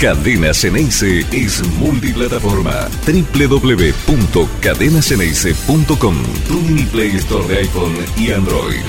Cadena Ceneice es multiplataforma. www.cadenaceneice.com Tu Play Store de iPhone y Android.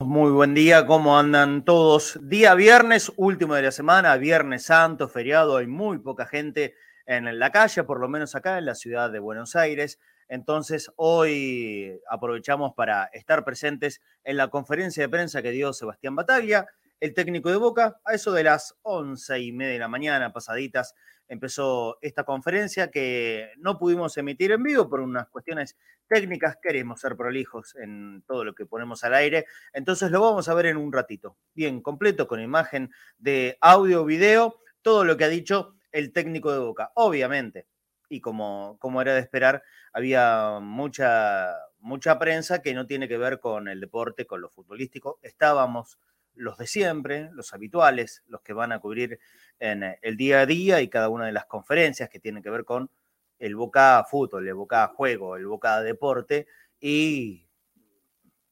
Muy buen día, ¿cómo andan todos? Día viernes, último de la semana, viernes santo, feriado, hay muy poca gente en la calle, por lo menos acá en la ciudad de Buenos Aires. Entonces, hoy aprovechamos para estar presentes en la conferencia de prensa que dio Sebastián Bataglia, el técnico de Boca. A eso de las once y media de la mañana, pasaditas, empezó esta conferencia que no pudimos emitir en vivo por unas cuestiones técnicas. Queremos ser prolijos en todo lo que ponemos al aire. Entonces, lo vamos a ver en un ratito. Bien, completo, con imagen de audio, video, todo lo que ha dicho el técnico de Boca. Obviamente, y como, como era de esperar, había mucha, mucha prensa que no tiene que ver con el deporte, con lo futbolístico. Estábamos los de siempre, los habituales, los que van a cubrir en el día a día y cada una de las conferencias que tienen que ver con el Boca Fútbol, el Boca Juego, el Boca Deporte y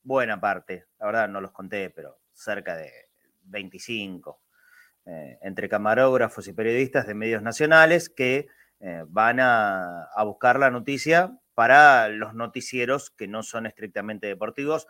buena parte, la verdad no los conté, pero cerca de 25, eh, entre camarógrafos y periodistas de medios nacionales que eh, van a, buscar la noticia para los noticieros que no son estrictamente deportivos,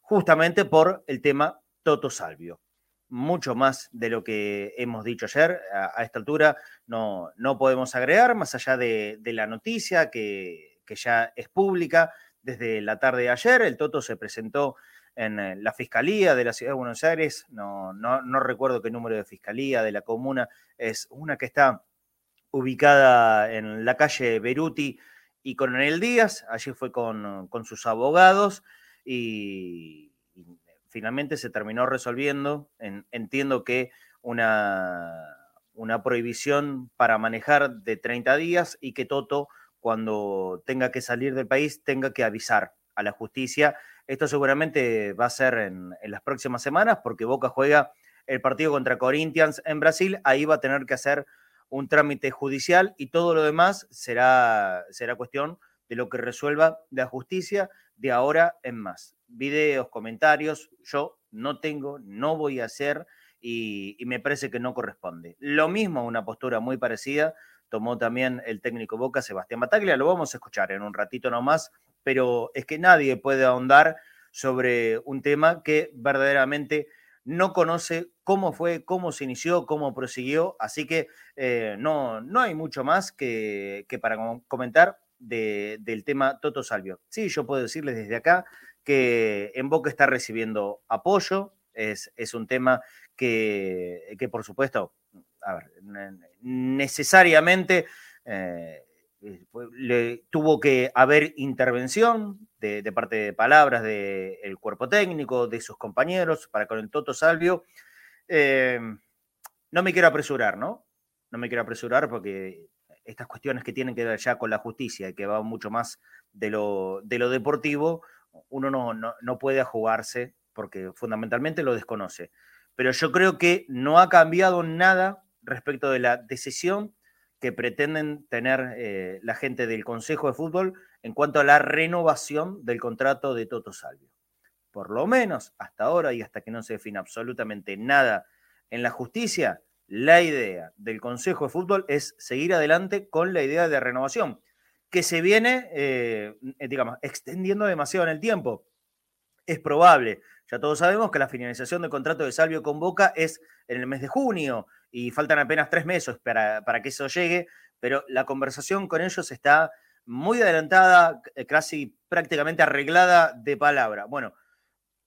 justamente por el tema Toto Salvio. Mucho más de lo que hemos dicho ayer, a, esta altura no, no podemos agregar, más allá de, la noticia que, que, ya es pública. Desde la tarde de ayer, el Toto se presentó en eh, la Fiscalía de la Ciudad de Buenos Aires, no, no, no recuerdo qué número de Fiscalía de la comuna, es una que está ubicada en la calle Beruti y Coronel Díaz. Allí fue con, sus abogados y, finalmente se terminó resolviendo. entiendo que una, una prohibición para manejar de 30 días y que Toto, cuando tenga que salir del país, tenga que avisar a la justicia. Esto seguramente va a ser en, en las próximas semanas porque Boca juega el partido contra Corinthians en Brasil. Ahí va a tener que hacer un trámite judicial y todo lo demás será, será cuestión de lo que resuelva la justicia de ahora en más. Videos, comentarios, yo no tengo, no voy a hacer y, me parece que no corresponde. Lo mismo, una postura muy parecida, tomó también el técnico Boca, Sebastián Bataglia, lo vamos a escuchar en un ratito nomás, pero es que nadie puede ahondar sobre un tema que verdaderamente no conoce cómo fue, cómo se inició, cómo prosiguió, así que eh, no, no hay mucho más que, para comentar del tema Toto Salvio. Sí, yo puedo decirles desde acá que en Boca está recibiendo apoyo, es, es un tema que, que, por supuesto, necesariamente eh, le, tuvo que haber intervención de, parte de palabras del cuerpo técnico, de sus compañeros, para con el Toto Salvio. Eh, no me quiero apresurar, ¿no? No me quiero apresurar porque estas cuestiones que tienen que ver ya con la justicia y que va mucho más de lo, de lo deportivo, uno no, no, no puede jugarse porque fundamentalmente lo desconoce. Pero yo creo que no ha cambiado nada respecto de la decisión que pretenden tener eh, la gente del Consejo de Fútbol en cuanto a la renovación del contrato de Toto Salvio. Por lo menos hasta ahora y hasta que no se define absolutamente nada en la justicia, la idea del Consejo de Fútbol es seguir adelante con la idea de renovación, que se viene, eh, digamos, extendiendo demasiado en el tiempo. Es probable, ya todos sabemos que la finalización del contrato de Salvio con Boca es en el mes de junio y faltan apenas tres meses para, para que eso llegue, pero la conversación con ellos está muy adelantada, eh, casi prácticamente arreglada de palabra. Bueno,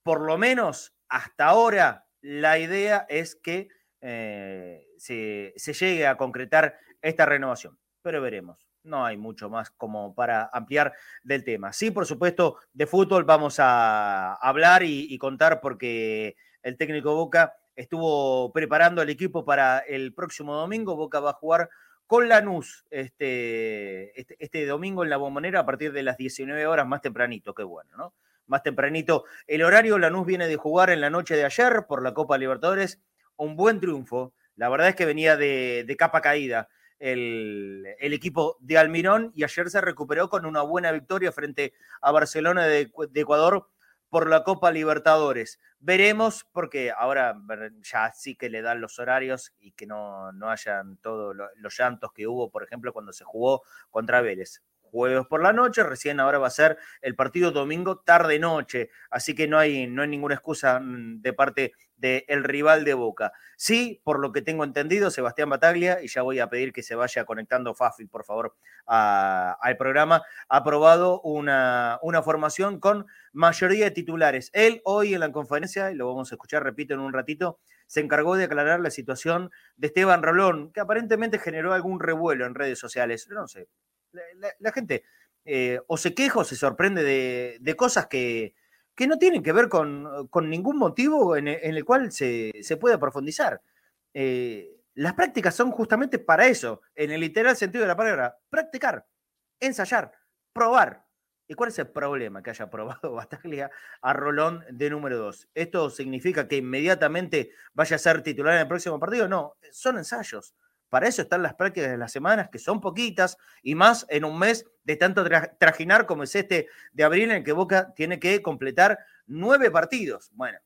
por lo menos hasta ahora la idea es que eh, se, llegue a concretar esta renovación, pero veremos. No hay mucho más como para ampliar del tema. Sí, por supuesto, de fútbol vamos a hablar y, y contar porque el técnico Boca estuvo preparando al equipo para el próximo domingo. Boca va a jugar con Lanús este, este, este, domingo en la bombonera a partir de las 19 horas, más tempranito, qué bueno, ¿no? Más tempranito. El horario, Lanús viene de jugar en la noche de ayer por la Copa Libertadores, un buen triunfo. La verdad es que venía de, capa caída el, equipo de Almirón y ayer se recuperó con una buena victoria frente a Barcelona de, de Ecuador por la Copa Libertadores. Veremos, porque ahora ya sí que le dan los horarios y que no, no hayan todos los llantos que hubo, por ejemplo, cuando se jugó contra Vélez jueves por la noche, recién ahora va a ser el partido domingo tarde-noche, así que no hay, no hay ninguna excusa mm, de parte del rival de Boca. Sí, por lo que tengo entendido, Sebastián Bataglia, y ya voy a pedir que se vaya conectando Fafi, por favor, al programa, ha aprobado una, una formación con mayoría de titulares. Él hoy en la conferencia, y lo vamos a escuchar, repito, en un ratito, se encargó de aclarar la situación de Esteban Rolón, que aparentemente generó algún revuelo en redes sociales. No sé, la, gente eh, o se queja o se sorprende de, cosas que, no tienen que ver con, ningún motivo en el, cual se, se, puede profundizar. Eh, las prácticas son justamente para eso, en el literal sentido de la palabra, practicar, ensayar, probar. ¿Y cuál es el problema que haya probado Bataglia a Rolón de número 2? ¿Esto significa que inmediatamente vaya a ser titular en el próximo partido? No, son ensayos. Para eso están las prácticas de las semanas, que son poquitas, y más en un mes de tanto trajinar como es este de abril, en el que Boca tiene que completar nueve partidos. Bueno,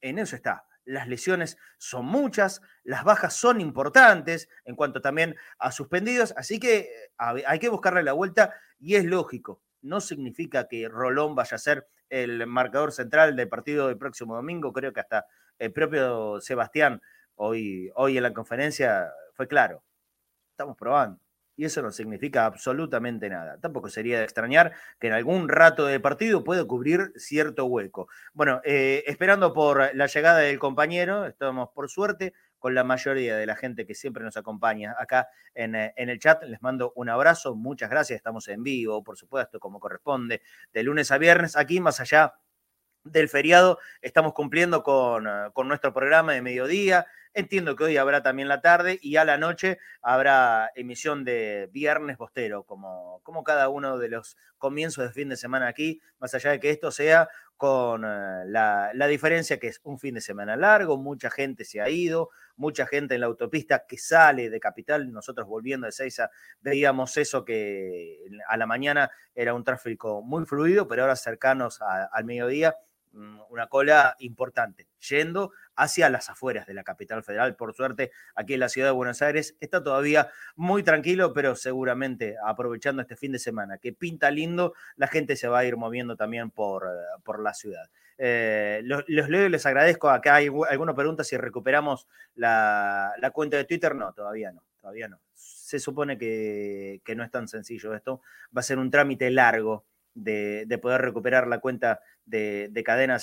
en eso está. Las lesiones son muchas, las bajas son importantes en cuanto también a suspendidos, así que eh, hay que buscarle la vuelta y es lógico. No significa que Rolón vaya a ser el marcador central del partido del próximo domingo. Creo que hasta el propio Sebastián hoy, hoy en la conferencia fue claro. Estamos probando. Y eso no significa absolutamente nada. Tampoco sería de extrañar que en algún rato de partido pueda cubrir cierto hueco. Bueno, eh, esperando por la llegada del compañero, estamos por suerte con la mayoría de la gente que siempre nos acompaña acá en, eh, en, el chat. Les mando un abrazo, muchas gracias. Estamos en vivo, por supuesto, como corresponde, de lunes a viernes, aquí más allá del feriado. Estamos cumpliendo con, eh, con, nuestro programa de mediodía. Entiendo que hoy habrá también la tarde y a la noche habrá emisión de Viernes Bostero, como, como cada uno de los comienzos de fin de semana aquí, más allá de que esto sea con eh, la, la, diferencia que es un fin de semana largo, mucha gente se ha ido, mucha gente en la autopista que sale de Capital, nosotros volviendo de Seiza veíamos eso que a la mañana era un tráfico muy fluido, pero ahora cercanos al mediodía una cola importante, yendo hacia las afueras de la capital federal. Por suerte, aquí en la ciudad de Buenos Aires está todavía muy tranquilo, pero seguramente aprovechando este fin de semana que pinta lindo, la gente se va a ir moviendo también por, eh, por la ciudad. Eh, los, leo y les agradezco. Acá hay alguna pregunta si recuperamos la, cuenta de Twitter. No, todavía no, todavía no. Se supone que, que no es tan sencillo esto. Va a ser un trámite largo de, poder recuperar la cuenta de, de Cadena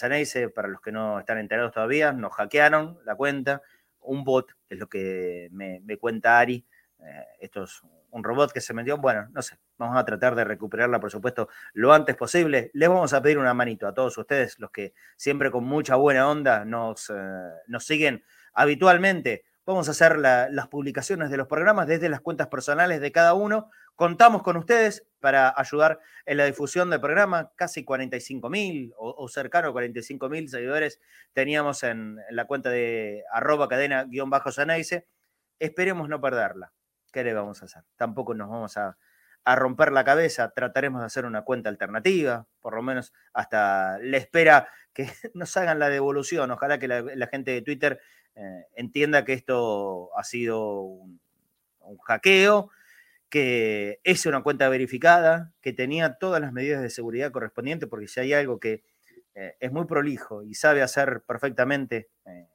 para los que no están enterados todavía, nos hackearon la cuenta, un bot, es lo que me, cuenta Ari, eh, esto es un robot que se metió, bueno, no sé, vamos a tratar de recuperarla, por supuesto, lo antes posible. Les vamos a pedir una manito a todos ustedes, los que siempre con mucha buena onda nos, eh, nos siguen habitualmente. Vamos a hacer las publicaciones de los programas desde las cuentas personales de cada uno. Contamos con ustedes para ayudar en la difusión del programa. Casi 45 mil o, cercano a 45 mil seguidores teníamos en, la cuenta de arroba cadena-saneise. Esperemos no perderla. ¿Qué le vamos a hacer? Tampoco nos vamos a, romper la cabeza. Trataremos de hacer una cuenta alternativa, por lo menos hasta la espera que nos hagan la devolución. Ojalá que la gente de Twitter eh, entienda que esto ha sido un, hackeo, que es una cuenta verificada, que tenía todas las medidas de seguridad correspondientes, porque si hay algo que eh, es muy prolijo y sabe hacer perfectamente eh,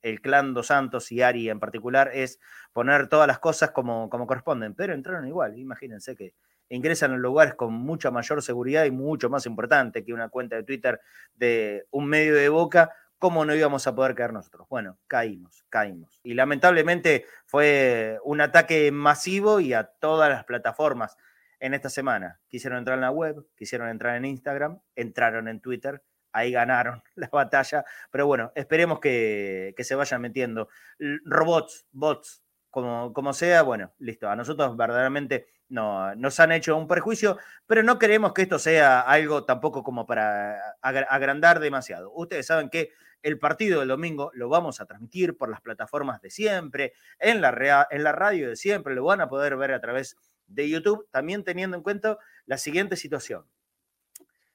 el clan Dos Santos y Ari en particular, es poner todas las cosas como, como corresponden, pero entraron igual, imagínense que ingresan en lugares con mucha mayor seguridad y mucho más importante que una cuenta de Twitter de un medio de boca ¿cómo no íbamos a poder caer nosotros? Bueno, caímos, caímos. Y lamentablemente fue un ataque masivo y a todas las plataformas en esta semana. Quisieron entrar en la web, quisieron entrar en Instagram, entraron en Twitter, ahí ganaron la batalla. Pero bueno, esperemos que, se vayan metiendo. Robots, bots, como, como sea, bueno, listo. A nosotros verdaderamente no, nos han hecho un perjuicio, pero no queremos que esto sea algo tampoco como para agrandar demasiado. Ustedes saben que el partido del domingo lo vamos a transmitir por las plataformas de siempre, en la, en la radio de siempre, lo van a poder ver a través de YouTube, también teniendo en cuenta la siguiente situación.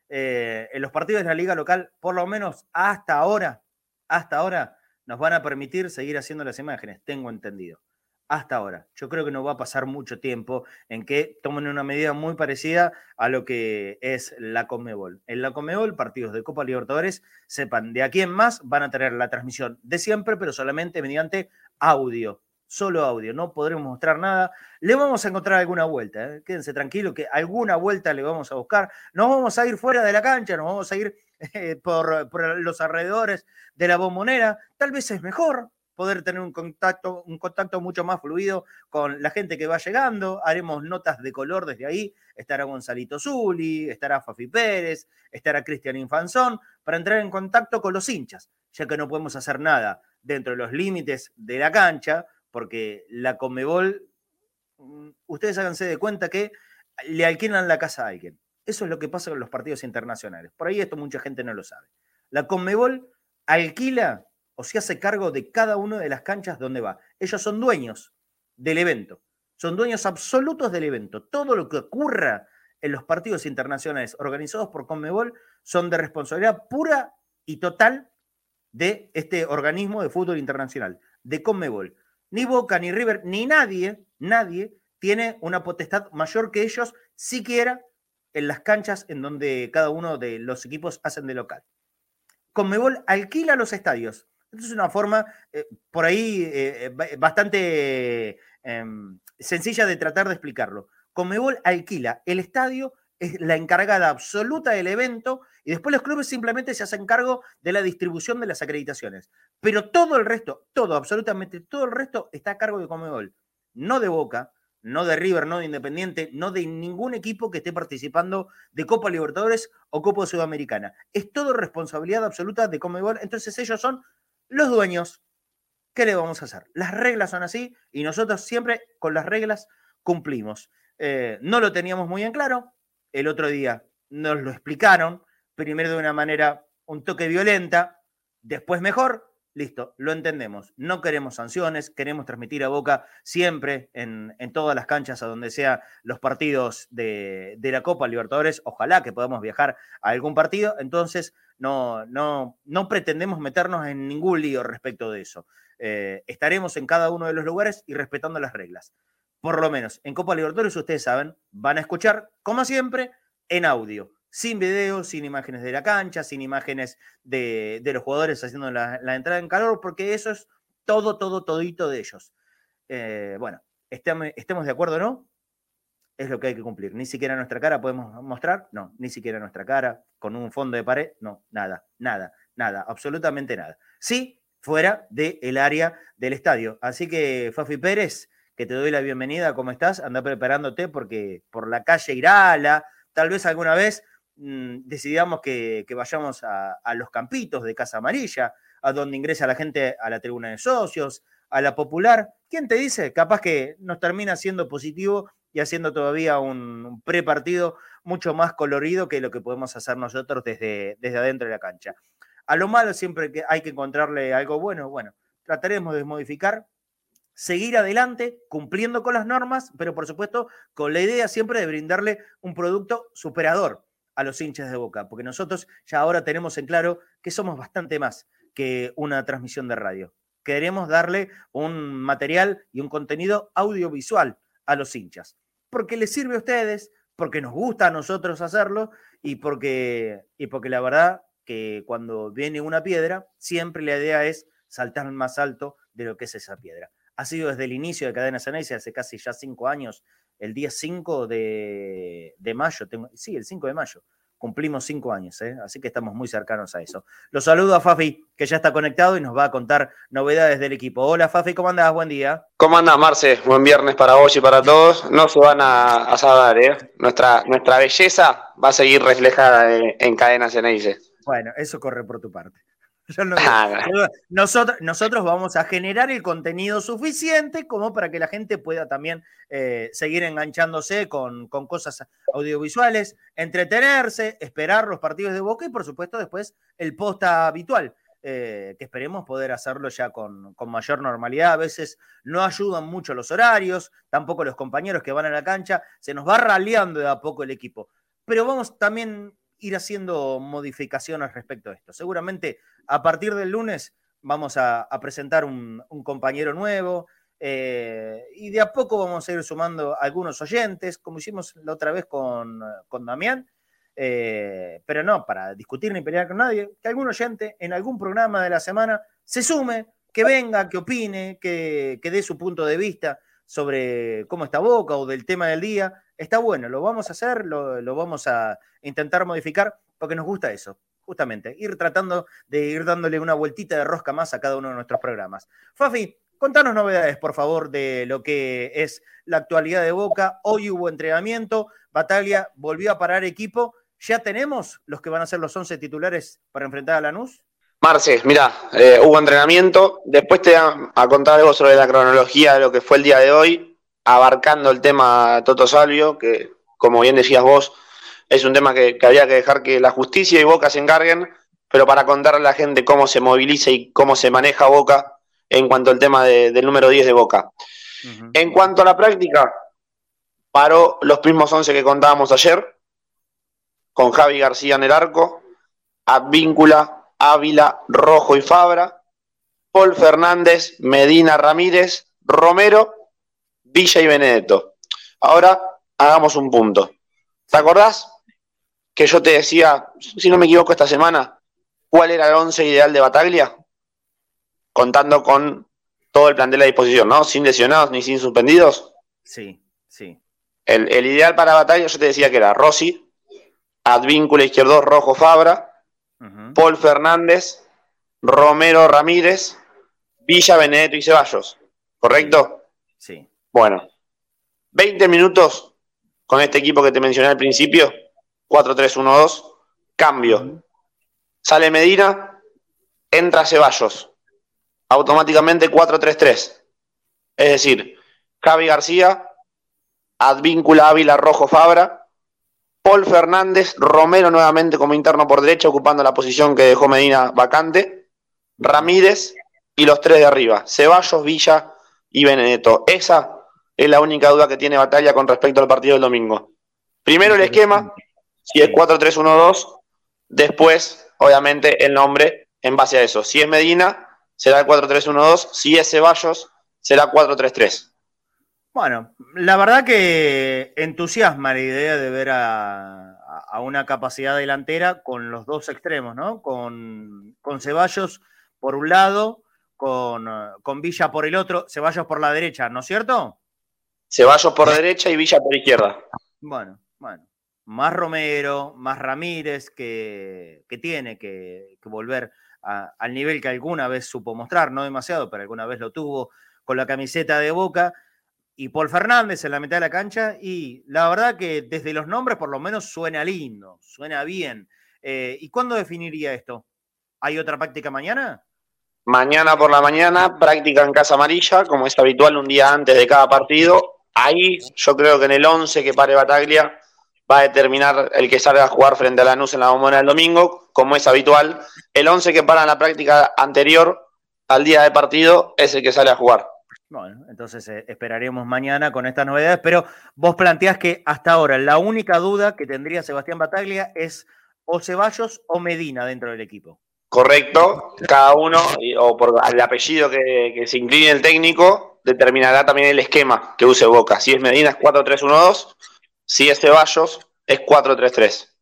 eh, en los partidos de la liga local, por lo menos hasta ahora, hasta ahora, nos van a permitir seguir haciendo las imágenes, tengo entendido hasta ahora. Yo creo que no va a pasar mucho tiempo en que tomen una medida muy parecida a lo que es la Comebol. En la Comebol, partidos de Copa Libertadores, sepan, de aquí en más van a tener la transmisión de siempre, pero solamente mediante audio. Solo audio, no podremos mostrar nada. Le vamos a encontrar alguna vuelta, ¿eh? quédense tranquilos que alguna vuelta le vamos a buscar. No vamos a ir fuera de la cancha, nos vamos a ir eh, por, por los alrededores de la bombonera. Tal vez es mejor, poder tener un contacto, un contacto mucho más fluido con la gente que va llegando. Haremos notas de color desde ahí. Estará Gonzalito Zuli, estará Fafi Pérez, estará Cristian Infanzón, para entrar en contacto con los hinchas, ya que no podemos hacer nada dentro de los límites de la cancha, porque la Comebol, mm, ustedes háganse de cuenta que le alquilan la casa a alguien. Eso es lo que pasa con los partidos internacionales. Por ahí esto mucha gente no lo sabe. La Comebol alquila o se hace cargo de cada una de las canchas donde va. Ellos son dueños del evento, son dueños absolutos del evento. Todo lo que ocurra en los partidos internacionales organizados por Conmebol son de responsabilidad pura y total de este organismo de fútbol internacional, de Conmebol. Ni Boca, ni River, ni nadie, nadie tiene una potestad mayor que ellos, siquiera en las canchas en donde cada uno de los equipos hacen de local. Conmebol alquila los estadios, es una forma eh, por ahí eh, bastante em, sencilla de tratar de explicarlo. Comebol alquila el estadio, es la encargada absoluta del evento y después los clubes simplemente se hacen cargo de la distribución de las acreditaciones. Pero todo el resto, todo, absolutamente todo el resto está a cargo de Comebol, no de Boca, no de River, no de Independiente, no de ningún equipo que esté participando de Copa Libertadores o Copa Sudamericana. Es todo responsabilidad absoluta de Comebol, entonces ellos son los dueños, ¿qué le vamos a hacer? Las reglas son así y nosotros siempre con las reglas cumplimos. Eh, no lo teníamos muy en claro, el otro día nos lo explicaron, primero de una manera un toque violenta, después mejor, listo, lo entendemos. No queremos sanciones, queremos transmitir a Boca siempre en, todas las canchas a donde sean los partidos de, la Copa Libertadores. Ojalá que podamos viajar a algún partido. Entonces, no, no, no pretendemos meternos en ningún lío respecto de eso. Eh, estaremos en cada uno de los lugares y respetando las reglas. Por lo menos en Copa Libertadores, ustedes saben, van a escuchar, como siempre, en audio, sin video, sin imágenes de la cancha, sin imágenes de, los jugadores haciendo la, entrada en calor, porque eso es todo, todo, todito de ellos. Eh, bueno, estemos de acuerdo o no, es lo que hay que cumplir. Ni siquiera nuestra cara podemos mostrar, no, ni siquiera nuestra cara, con un fondo de pared, no, nada, nada, nada, absolutamente nada. Sí, fuera del área del estadio. Así que, Fafi Pérez, que te doy la bienvenida, ¿cómo estás? Anda preparándote porque por la calle Irala, tal vez alguna vez mm, decidamos que, vayamos a, los campitos de Casa Amarilla, a donde ingresa la gente a la tribuna de socios, a la popular. ¿Quién te dice? Capaz que nos termina siendo positivo y haciendo todavía un pre-partido mucho más colorido que lo que podemos hacer nosotros desde, desde adentro de la cancha. A lo malo siempre que hay que encontrarle algo bueno, bueno, trataremos de modificar, seguir adelante cumpliendo con las normas, pero por supuesto con la idea siempre de brindarle un producto superador a los hinchas de Boca, porque nosotros ya ahora tenemos en claro que somos bastante más que una transmisión de radio. Queremos darle un material y un contenido audiovisual a los hinchas porque les sirve a ustedes, porque nos gusta a nosotros hacerlo y porque, y porque la verdad que cuando viene una piedra, siempre la idea es saltar más alto de lo que es esa piedra. Ha sido desde el inicio de Cadena Ceneice, hace casi ya cinco años, el día 5 de, de mayo, tengo, sí, el 5 de mayo, cumplimos cinco años, ¿eh? así que estamos muy cercanos a eso. Los saludo a Fafi, que ya está conectado y nos va a contar novedades del equipo. Hola Fafi, ¿cómo andás? Buen día. ¿Cómo andás, Marce? Buen viernes para vos y para todos. No se van a, a saber, ¿eh? Nuestra, nuestra belleza va a seguir reflejada en, en Cadena Ceneice. Bueno, eso corre por tu parte. Ah, nosotros, nosotros vamos a generar el contenido suficiente como para que la gente pueda también eh, seguir enganchándose con, cosas audiovisuales, entretenerse, esperar los partidos de Boca y por supuesto después el posta habitual. Eh, que esperemos poder hacerlo ya con, con, mayor normalidad. A veces no ayudan mucho los horarios, tampoco los compañeros que van a la cancha, se nos va raleando de a poco el equipo. Pero vamos también ir haciendo modificaciones respecto a esto. Seguramente a partir del lunes vamos a, presentar un, compañero nuevo eh, y de a poco vamos a ir sumando algunos oyentes, como hicimos la otra vez con, con Damián. Eh, pero no para discutir ni pelear con nadie, que algún oyente en algún programa de la semana se sume, que venga, que opine, que, que dé su punto de vista sobre cómo está Boca o del tema del día. Está bueno, lo vamos a hacer, lo, vamos a intentar modificar porque nos gusta eso, justamente, ir tratando de ir dándole una vueltita de rosca más a cada uno de nuestros programas. Fafi, contanos novedades, por favor, de lo que es la actualidad de Boca. Hoy hubo entrenamiento, Bataglia volvió a parar equipo. ¿Ya tenemos los que van a ser los 11 titulares para enfrentar a Lanús? Marce, mira, eh, hubo entrenamiento. Después te voy a contar algo sobre la cronología de lo que fue el día de hoy, abarcando el tema Toto Salvio, que como bien decías vos, es un tema que, había que dejar que la justicia y Boca se encarguen, pero para contarle a la gente cómo se moviliza y cómo se maneja Boca en cuanto al tema del número 10 de Boca. En cuanto a la práctica, paró los mismos 11 que contábamos ayer, con Javi García en el arco, Advíncula, Ávila, Rojo y Fabra, Paul Fernández, Medina Ramírez, Romero, Villa y Benedetto. Ahora hagamos un punto. ¿Te acordás que yo te decía, si no me equivoco esta semana, cuál era el once ideal de Bataglia? Contando con todo el plantel a disposición, ¿no? Sin lesionados ni sin suspendidos. Sí, sí. El, ideal para Bataglia yo te decía que era Rossi, Advíncula izquierdo, Rojo Fabra, Paul Fernández, Romero Ramírez, Villa Benedetto y Ceballos. ¿Correcto? Sí. Bueno, 20 minutos con este equipo que te mencioné al principio, 4-3-1-2, cambio. Sale Medina, entra Ceballos. Automáticamente 4-3-3. Es decir, Javi García, Advíncula Ávila Rojo Fabra, Paul Fernández, Romero nuevamente como interno por derecha, ocupando la posición que dejó Medina vacante, Ramírez y los tres de arriba, Ceballos, Villa y Benedetto. Esa es la única duda que tiene Batalla con respecto al partido del domingo. Primero el esquema, si es 4-3-1-2, después, obviamente, el nombre en base a eso. Si es Medina, será el 4-3-1-2, si es Ceballos, será 4-3-3. Bueno, la verdad que entusiasma la idea de ver a, una capacidad delantera con los dos extremos, ¿no? Con, Ceballos por un lado, con, con, Villa por el otro, Ceballos por la derecha, ¿no es cierto? Ceballos por derecha y Villa por izquierda. Bueno, bueno. Más Romero, más Ramírez, que, tiene que, volver al nivel que alguna vez supo mostrar, no demasiado, pero alguna vez lo tuvo con la camiseta de Boca y Paul Fernández en la mitad de la cancha. Y la verdad que desde los nombres por lo menos suena lindo, suena bien. Eh, ¿Y cuándo definiría esto? ¿Hay otra práctica mañana? Mañana por la mañana, práctica en Casa Amarilla, como es habitual un día antes de cada partido. Ahí yo creo que en el 11 que pare Bataglia va a determinar el que salga a jugar frente a Lanús en la bombona del domingo, como es habitual. El 11 que para en la práctica anterior al día de partido es el que sale a jugar. Bueno, entonces eh, esperaremos mañana con estas novedades, pero vos planteás que hasta ahora la única duda que tendría Sebastián Bataglia es o Ceballos o Medina dentro del equipo. Correcto, cada uno, o por el apellido que, se incline el técnico, determinará también el esquema que use Boca. Si es Medina es 4-3-1-2, si es Ceballos es 4-3-3.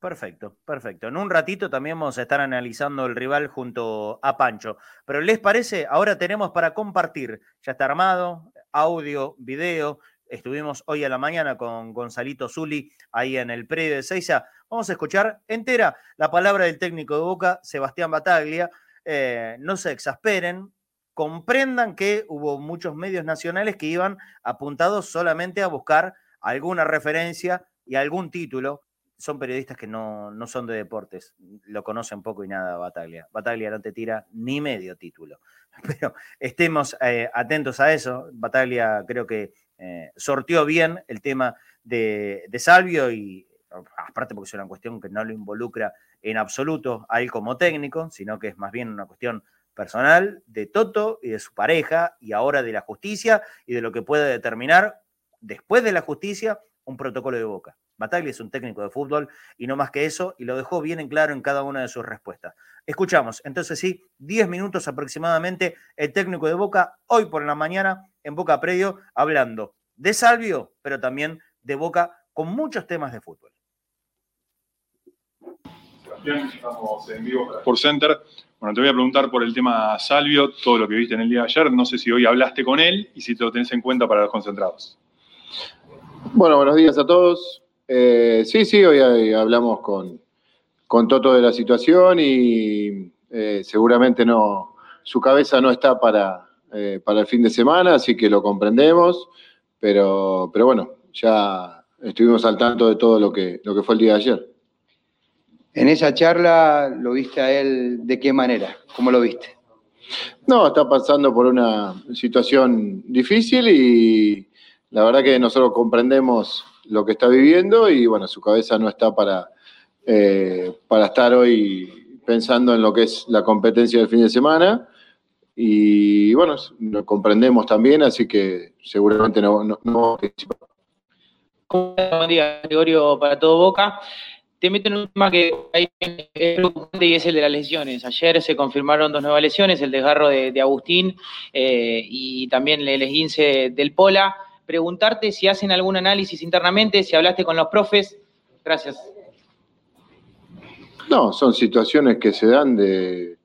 Perfecto, perfecto. En un ratito también vamos a estar analizando el rival junto a Pancho. Pero ¿les parece? Ahora tenemos para compartir. Ya está armado, audio, video. Estuvimos hoy a la mañana con Gonzalito Zuli ahí en el predio de Seiza. Vamos a escuchar entera la palabra del técnico de Boca, Sebastián Bataglia. Eh, no se exasperen, comprendan que hubo muchos medios nacionales que iban apuntados solamente a buscar alguna referencia y algún título son periodistas que no, son de deportes, lo conocen poco y nada Bataglia. Bataglia no te tira ni medio título. Pero estemos eh, atentos a eso. Bataglia creo que eh, sortió bien el tema de, Salvio y aparte porque es una cuestión que no lo involucra en absoluto a él como técnico, sino que es más bien una cuestión personal de Toto y de su pareja y ahora de la justicia y de lo que puede determinar después de la justicia un protocolo de boca. Bataglia es un técnico de fútbol y no más que eso, y lo dejó bien en claro en cada una de sus respuestas. Escuchamos, entonces sí, 10 minutos aproximadamente, el técnico de Boca, hoy por la mañana, en Boca Predio, hablando de Salvio, pero también de Boca con muchos temas de fútbol. estamos en vivo por Center. Bueno, te voy a preguntar por el tema Salvio, todo lo que viste en el día de ayer. No sé si hoy hablaste con él y si te lo tenés en cuenta para los concentrados. Bueno, buenos días a todos. Eh, sí, sí, hoy hablamos con, con Toto de la situación y eh, seguramente no, su cabeza no está para, eh, para el fin de semana, así que lo comprendemos, pero, pero bueno, ya estuvimos al tanto de todo lo que, lo que fue el día de ayer. En esa charla, ¿lo viste a él de qué manera? ¿Cómo lo viste? No, está pasando por una situación difícil y la verdad que nosotros comprendemos lo que está viviendo y bueno, su cabeza no está para, eh, para estar hoy pensando en lo que es la competencia del fin de semana. Y bueno, lo comprendemos también, así que seguramente no, no, no Buen día, Gregorio, para todo Boca. Te meto en un tema que es preocupante y es el de las lesiones. Ayer se confirmaron dos nuevas lesiones, el desgarro de, de Agustín eh, y también el esguince del Pola preguntarte si hacen algún análisis internamente, si hablaste con los profes. Gracias. No, son situaciones que se dan de,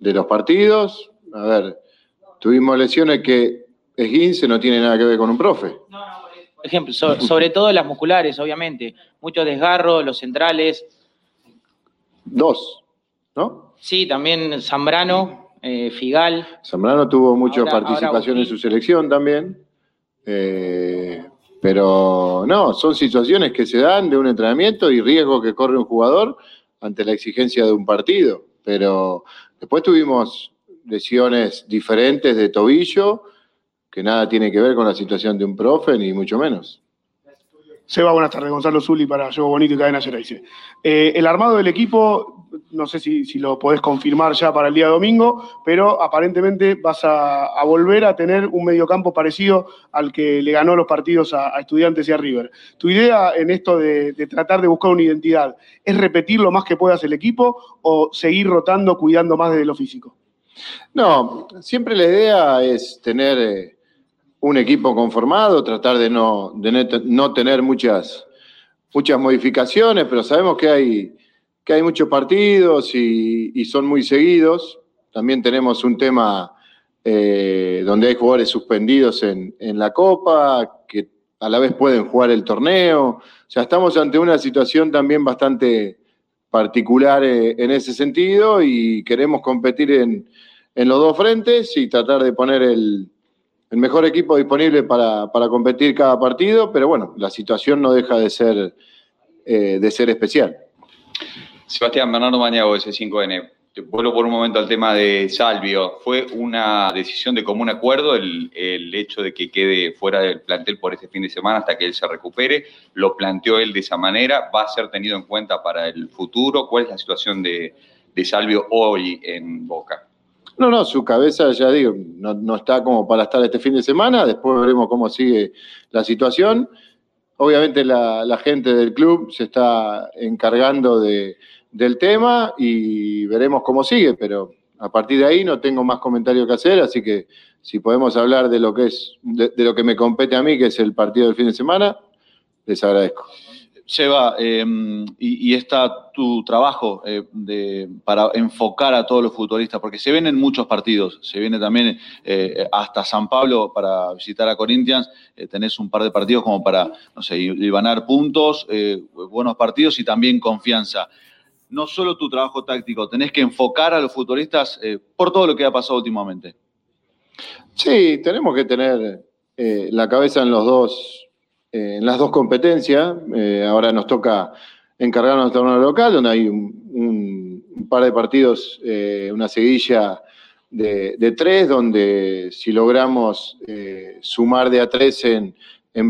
los partidos. A ver, tuvimos lesiones que esguince no tiene nada que ver con un profe. No, no, por ejemplo, sobre todo las musculares, obviamente. Mucho desgarro, los centrales. Dos, ¿no? Sí, también Zambrano, eh, Figal. Zambrano tuvo mucha participación en su selección también. Eh, pero no, son situaciones que se dan de un entrenamiento y riesgo que corre un jugador ante la exigencia de un partido. Pero después tuvimos lesiones diferentes de tobillo, que nada tiene que ver con la situación de un profe, ni mucho menos. Seba, buenas tardes. Gonzalo Zuli para Yo Bonito y Cadena Gerais. Eh, el armado del equipo, no sé si, lo podés confirmar ya para el día domingo, pero aparentemente vas a, volver a tener un mediocampo parecido al que le ganó los partidos a, Estudiantes y a River. ¿Tu idea en esto de, tratar de buscar una identidad es repetir lo más que puedas el equipo o seguir rotando, cuidando más de lo físico? No, siempre la idea es tener... Eh, un equipo conformado, tratar de no, no tener muchas, muchas modificaciones, pero sabemos que hay, que hay muchos partidos y, son muy seguidos. También tenemos un tema eh, donde hay jugadores suspendidos en, la Copa, que a la vez pueden jugar el torneo. O sea, estamos ante una situación también bastante particular eh, en ese sentido y queremos competir en los dos frentes y tratar de poner el, el mejor equipo disponible para, competir cada partido, pero bueno, la situación no deja de ser, eh, de ser especial. Sebastián Bernardo Mañago, S5N. Te vuelvo por un momento al tema de Salvio. ¿Fue una decisión de común acuerdo el, hecho de que quede fuera del plantel por este fin de semana hasta que él se recupere? ¿Lo planteó él de esa manera? ¿Va a ser tenido en cuenta para el futuro? ¿Cuál es la situación de, de Salvio hoy en Boca? No, no, su cabeza, ya digo, no, está como para estar este fin de semana, después veremos cómo sigue la situación. Obviamente la, gente del club se está encargando del tema y veremos cómo sigue, pero a partir de ahí no tengo más comentarios que hacer, así que si podemos hablar de lo que es, de lo que me compete a mí, que es el partido del fin de semana, les agradezco. Seba, em, y, está tu trabajo eh, para enfocar a todos los futbolistas, porque se vienen muchos partidos, se viene también eh, hasta San Pablo para visitar a Corinthians, eh, tenés un par de partidos como para, no sé, ganar puntos, buenos partidos y también confianza. No solo tu trabajo táctico, tenés que enfocar a los futbolistas por todo lo que ha pasado últimamente. Sí, tenemos que tener la cabeza en los dos eh, en las dos competencias. Eh, ahora nos toca encargarnos del torneo local, donde hay un, par de partidos, eh, una seguilla de, tres, donde si logramos sumar de a tres en,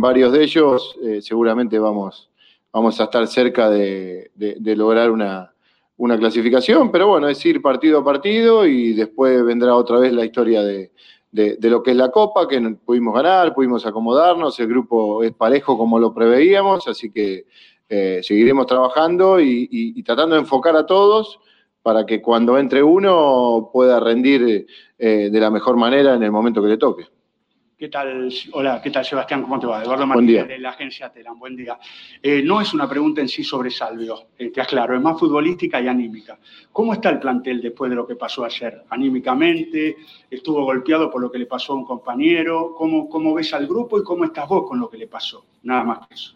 varios de ellos, seguramente vamos, vamos a estar cerca de, lograr una, clasificación, pero bueno, es ir partido a partido y después vendrá otra vez la historia de, de, lo que es la Copa, que pudimos ganar, pudimos acomodarnos, el grupo es parejo como lo preveíamos, así que eh, seguiremos trabajando y tratando de enfocar a todos para que cuando entre uno pueda rendir eh, de la mejor manera en el momento que le toque. ¿Qué tal? Hola, ¿qué tal Sebastián? ¿Cómo te va? Eduardo. Martínez de la agencia Telam. Buen día. Eh, no es una pregunta en sí sobre Salvio, eh, te aclaro, es más futbolística y anímica. ¿Cómo está el plantel después de lo que pasó ayer? Anímicamente, estuvo golpeado por lo que le pasó a un compañero. ¿Cómo, cómo ves al grupo y cómo estás vos con lo que le pasó? Nada más que eso.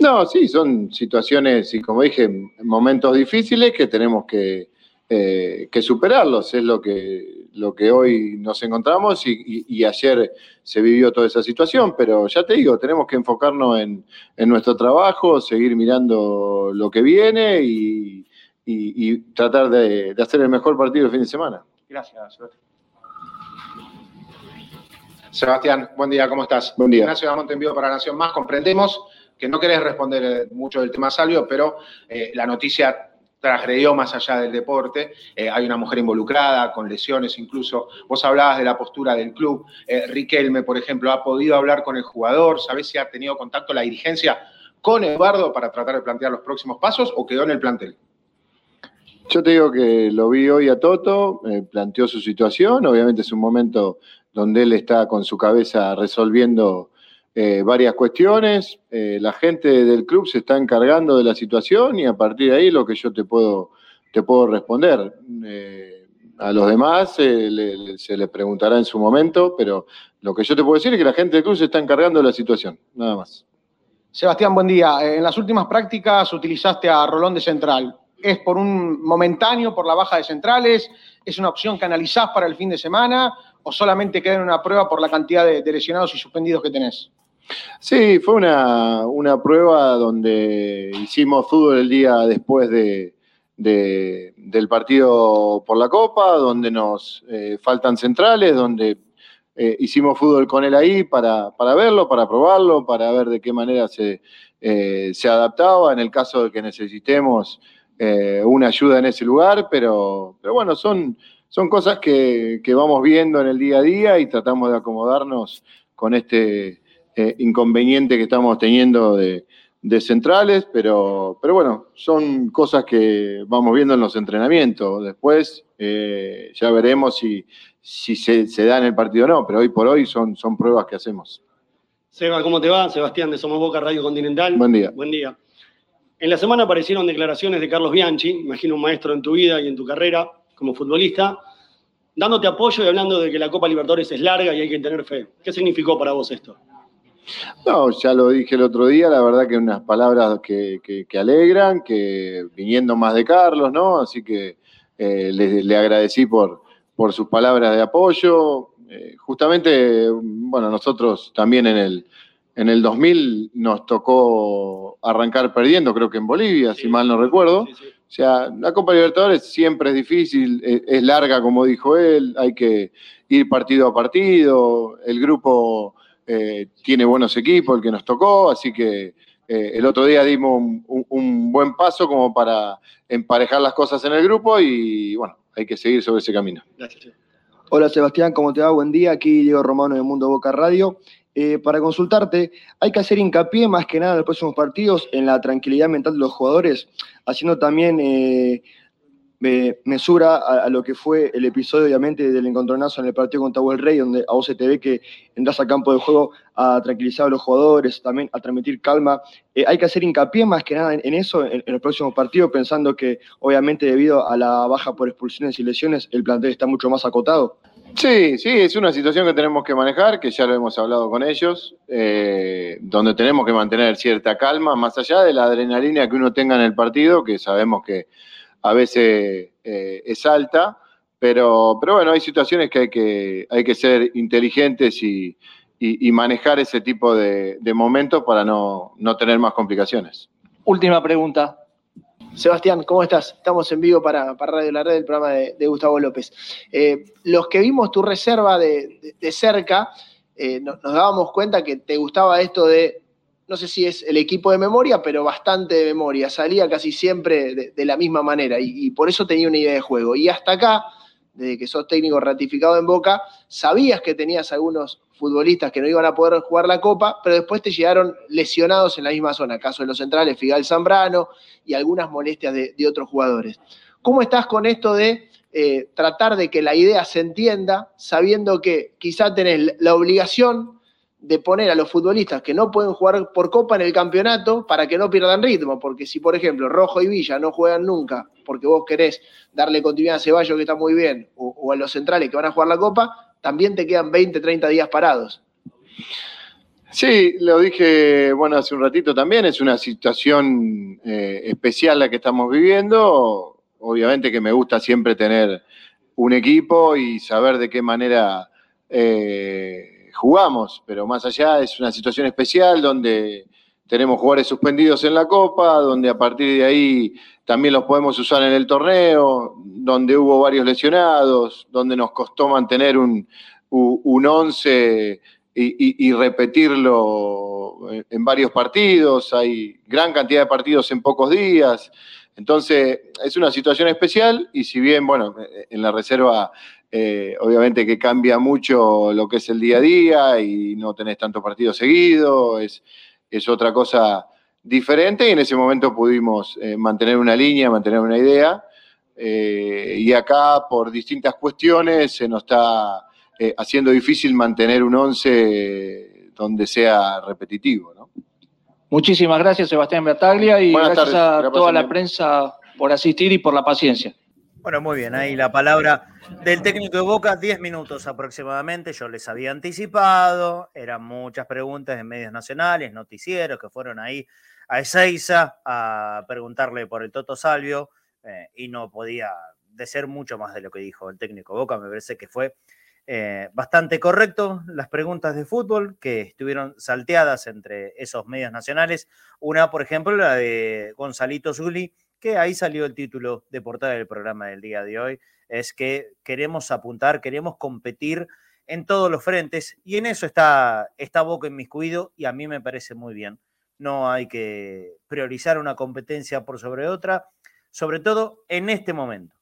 No, sí, son situaciones y como dije, momentos difíciles que tenemos que, eh, que superarlos. Es lo que, lo que hoy nos encontramos y, y- y ayer se vivió toda esa situación, pero ya te digo, tenemos que enfocarnos en, en nuestro trabajo, seguir mirando lo que viene y, y- y tratar de, de hacer el mejor partido el fin de semana. Gracias, Sebastián. Sebastián, buen día, ¿cómo estás? Buen día. Ignacio Damonte envío para Nación Más. Comprendemos que no querés responder eh, mucho del tema Salvio, pero eh, la noticia transgredió más allá del deporte. Eh, hay una mujer involucrada, con lesiones incluso. Vos hablabas de la postura del club. Eh, Riquelme, por ejemplo, ha podido hablar con el jugador. ¿Sabés si ha tenido contacto la dirigencia con Eduardo para tratar de plantear los próximos pasos o quedó en el plantel? Yo te digo que lo vi hoy a Toto, eh, planteó su situación, obviamente es un momento donde él está con su cabeza resolviendo eh, varias cuestiones, eh, la gente del club se está encargando de la situación y a partir de ahí lo que yo te puedo, te puedo responder. Eh, a los demás se les preguntará en su momento, pero lo que yo te puedo decir es que la gente del club se está encargando de la situación, nada más. Sebastián, buen día. En las últimas prácticas utilizaste a Rolón de central. ¿Es por un momentáneo, por la baja de centrales? ¿Es una opción que analizás para el fin de semana? ¿O solamente queda en una prueba por la cantidad de, lesionados y suspendidos que tenés? Sí, fue una, una prueba donde hicimos fútbol el día después de, de- del partido por la Copa, donde nos eh, faltan centrales, donde eh, hicimos fútbol con él ahí para, para verlo, para probarlo, para ver de qué manera se, eh, se adaptaba en el caso de que necesitemos eh, una ayuda en ese lugar, pero, pero bueno, son, son cosas que, que vamos viendo en el día a día y tratamos de acomodarnos con este eh, inconveniente que estamos teniendo de, de centrales, pero, pero bueno, son cosas que vamos viendo en los entrenamientos. Después eh, ya veremos si, si se, se da en el partido o no, pero hoy por hoy son, son pruebas que hacemos. Seba, ¿cómo te va? Sebastián de Somos Boca Radio Continental. Buen día. Buen día. En la semana aparecieron declaraciones de Carlos Bianchi, imagino un maestro en tu vida y en tu carrera como futbolista, dándote apoyo y hablando de que la Copa Libertadores es larga y hay que tener fe. ¿Qué significó para vos esto? No, ya lo dije el otro día, la verdad que unas palabras que, que- que alegran, que viniendo más de Carlos, ¿no? Así que eh, le, le agradecí por, por sus palabras de apoyo. Eh, justamente, bueno, nosotros también en el, en el 2000 nos tocó arrancar perdiendo, creo que en Bolivia, si mal no recuerdo. O sea, la Copa Libertadores siempre es difícil, es, es larga, como dijo él, hay que ir partido a partido, el grupo eh, tiene buenos equipos, el que nos tocó, así que eh, el otro día dimos un buen paso como para emparejar las cosas en el grupo y bueno, hay que seguir sobre ese camino. Gracias. Hola Sebastián, ¿cómo te va? Buen día. Aquí Diego Romano de Mundo Boca Radio. Eh, para consultarte, hay que hacer hincapié más que nada en los próximos partidos en la tranquilidad mental de los jugadores, haciendo también eh, me- mesura a, a lo que fue el episodio, obviamente, del encontronazo en el partido contra el Rey, donde a vos te ve que entras al campo de juego a tranquilizar a los jugadores, también a transmitir calma. Eh, hay que hacer hincapié más que nada en, en eso en, en los próximos partidos, pensando que, obviamente, debido a la baja por expulsiones y lesiones, el plantel está mucho más acotado. Sí, sí, es una situación que tenemos que manejar, que ya lo hemos hablado con ellos, eh, donde tenemos que mantener cierta calma, más allá de la adrenalina que uno tenga en el partido, que sabemos que a veces eh, es alta, pero, pero bueno, hay situaciones que hay que, hay que ser inteligentes y, y- manejar ese tipo de, de momentos para no, no tener más complicaciones. Última pregunta. Sebastián, ¿cómo estás? Estamos en vivo para, Radio La Red, el programa de, Gustavo López. Eh, los que vimos tu reserva de, de- cerca, eh, no- nos dábamos cuenta que te gustaba esto de, no sé si es el equipo de memoria, pero bastante de memoria. Salía casi siempre de, de la misma manera y, y por eso tenía una idea de juego. Y hasta acá, desde que sos técnico ratificado en Boca, sabías que tenías algunos futbolistas que no iban a poder jugar la Copa, pero después te llegaron lesionados en la misma zona, caso de los centrales, Figal Zambrano y algunas molestias de, otros jugadores. ¿Cómo estás con esto de eh, tratar de que la idea se entienda, sabiendo que quizá tenés la obligación de poner a los futbolistas que no pueden jugar por copa en el campeonato para que no pierdan ritmo, porque si por ejemplo Rojo y Villa no juegan nunca porque vos querés darle continuidad a Ceballos que está muy bien o a los centrales que van a jugar la copa, también te quedan 20, 30 días parados. Sí, lo dije, bueno, hace un ratito también, es una situación eh, especial la que estamos viviendo. Obviamente que me gusta siempre tener un equipo y saber de qué manera eh, jugamos, pero más allá es una situación especial donde tenemos jugadores suspendidos en la Copa, donde a partir de ahí también los podemos usar en el torneo, donde hubo varios lesionados, donde nos costó mantener un, un once y, repetirlo en varios partidos. Hay gran cantidad de partidos en pocos días. Entonces, es una situación especial y si bien, bueno, en la reserva eh, obviamente que cambia mucho lo que es el día a día y no tenés tantos partidos seguidos, es, es otra cosa diferente y en ese momento pudimos eh, mantener una línea, mantener una idea. Eh, y acá, por distintas cuestiones, se nos está eh, haciendo difícil mantener un 11 donde sea repetitivo. ¿no? Muchísimas gracias, Sebastián Bertaglia, y Buenas gracias tardes, a toda la pasen la bien. prensa por asistir y por la paciencia. Bueno, muy bien, ahí la palabra del técnico de Boca, 10 minutos aproximadamente, yo les había anticipado, eran muchas preguntas en medios nacionales, noticieros que fueron ahí a Ezeiza a preguntarle por el Toto Salvio eh, y no podía decir mucho más de lo que dijo el técnico de Boca, me parece que fue eh, bastante correcto las preguntas de fútbol que estuvieron salteadas entre esos medios nacionales, una por ejemplo la de Gonzalito Zuli, que ahí salió el título de portada del programa del día de hoy, es que queremos apuntar, queremos competir en todos los frentes y en eso está, está Boca inmiscuido y a mí me parece muy bien. No hay que priorizar una competencia por sobre otra, sobre todo en este momento,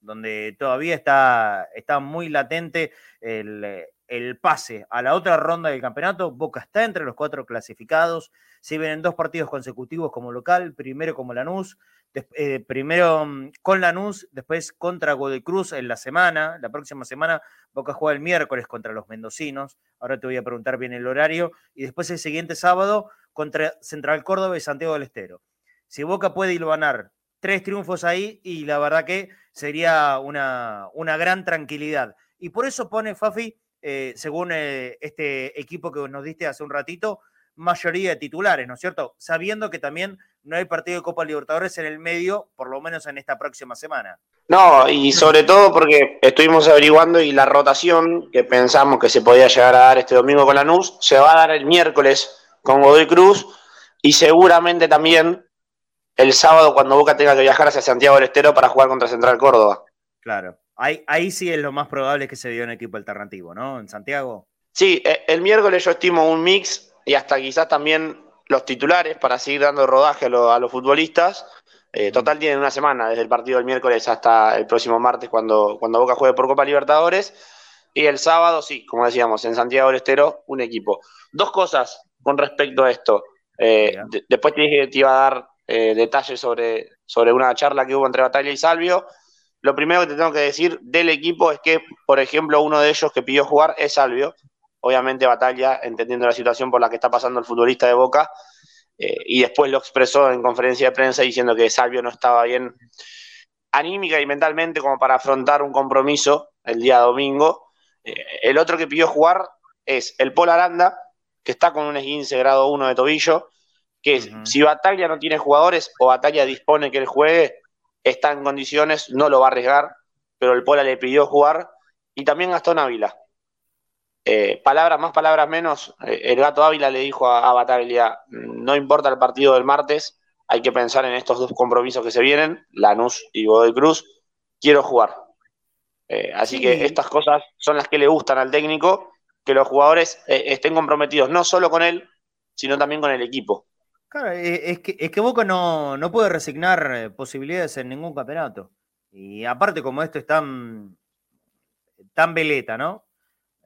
donde todavía está, está muy latente el, el pase a la otra ronda del campeonato. Boca está entre los cuatro clasificados. Si vienen dos partidos consecutivos como local, primero como Lanús, eh, primero mm, con Lanús, después contra Godoy Cruz en la semana. La próxima semana Boca juega el miércoles contra los mendocinos. Ahora te voy a preguntar bien el horario. Y después el siguiente sábado contra Central Córdoba y Santiago del Estero. Si Boca puede ganar tres triunfos ahí, y la verdad que sería una, una gran tranquilidad. Y por eso pone Fafi, eh, según eh, este equipo que nos diste hace un ratito, mayoría de titulares, ¿no es cierto? Sabiendo que también no hay partido de Copa Libertadores en el medio, por lo menos en esta próxima semana. No, y sobre todo porque estuvimos averiguando y la rotación que pensamos que se podía llegar a dar este domingo con Lanús se va a dar el miércoles con Godoy Cruz y seguramente también el sábado cuando Boca tenga que viajar hacia Santiago del Estero para jugar contra Central Córdoba. Claro. Ahí, ahí sí es lo más probable que se dio un equipo alternativo, ¿no? En Santiago. Sí, eh, el miércoles yo estimo un mix y hasta quizás también los titulares para seguir dando rodaje a, lo- a los futbolistas. Eh, total tienen una semana, desde el partido del miércoles hasta el próximo martes cuando, cuando Boca juegue por Copa Libertadores. Y el sábado, sí, como decíamos, en Santiago del Estero, un equipo. Dos cosas con respecto a esto. Eh, de- después te dije que te iba a dar eh, detalles sobre, sobre una charla que hubo entre Batalla y Salvio. Lo primero que te tengo que decir del equipo es que, por ejemplo, uno de ellos que pidió jugar es Salvio. Obviamente Batalla, entendiendo la situación por la que está pasando el futbolista de Boca, eh, y después lo expresó en conferencia de prensa diciendo que Salvio no estaba bien anímica y mentalmente como para afrontar un compromiso el día domingo. Eh, el otro que pidió jugar es el Paul Aranda, que está con un esguince grado 1 de tobillo, que si Batalla no tiene jugadores o Batalla dispone que él juegue, está en condiciones, no lo va a arriesgar, pero el Pola le pidió jugar, y también Gastón Ávila. Eh, palabras más, palabras menos, eh, el gato Ávila le dijo a, a Bataglia, no importa el partido del martes, hay que pensar en estos dos compromisos que se vienen, Lanús y Godoy Cruz, quiero jugar. Eh, así Sí. que estas cosas son las que le gustan al técnico, que los jugadores eh, estén comprometidos no solo con él, sino también con el equipo. Claro, eh, es que, es que Boca no, no puede resignar eh, posibilidades en ningún campeonato. Y aparte, como esto es tan, tan veleta, ¿no?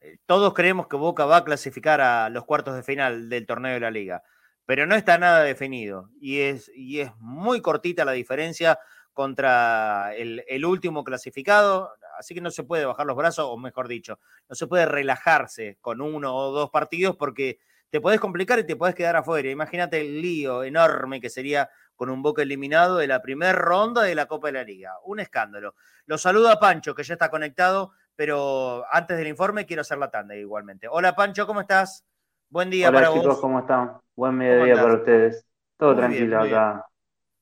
Eh, todos creemos que Boca va a clasificar a los cuartos de final del torneo de la liga, pero no está nada definido y es, y es muy cortita la diferencia contra el, último clasificado, así que no se puede bajar los brazos, o mejor dicho, no se puede relajarse con uno o dos partidos porque te puedes complicar y te puedes quedar afuera. Imagínate el lío enorme que sería con un Boca eliminado de la primera ronda de la Copa de la Liga. Un escándalo. Lo saluda Pancho, que ya está conectado, pero antes del informe quiero hacer la tanda igualmente. Hola Pancho, ¿cómo estás? Buen día Hola, para chicos, ¿cómo están? Buen mediodía para ustedes. Todo Muy tranquilo bien, acá.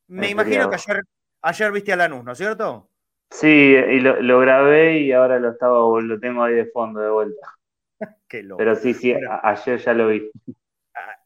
Me imagino que ayer, ayer viste a Lanús, ¿no es cierto? Sí, y lo, lo grabé y ahora lo estaba, lo tengo ahí de fondo de vuelta. Qué loco. Pero sí, sí, Bueno. ayer ya lo vi.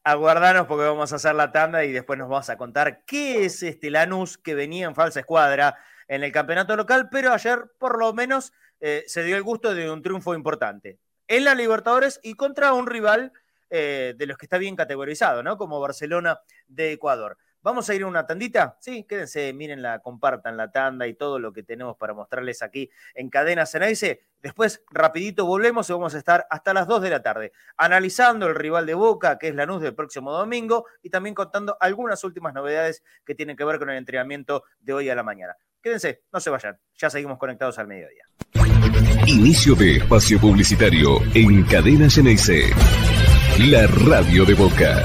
Aguardanos porque vamos a hacer la tanda y después nos vamos a contar qué es este Lanús que venía en falsa escuadra en el campeonato local, pero ayer por lo menos eh, se dio el gusto de un triunfo importante en la Libertadores y contra un rival eh, de los que está bien categorizado, ¿no? Como Barcelona de Ecuador. Vamos a ir a una tandita, sí, quédense, mírenla, compartan la tanda y todo lo que tenemos para mostrarles aquí en Cadena Ceneice. Después, rapidito, volvemos y vamos a estar hasta las 2 de la tarde, analizando el rival de Boca, que es Lanús del próximo domingo, y también contando algunas últimas novedades que tienen que ver con el entrenamiento de hoy a la mañana. Quédense, no se vayan, ya seguimos conectados al mediodía. Inicio de espacio publicitario en Cadena Ceneice. La radio de Boca.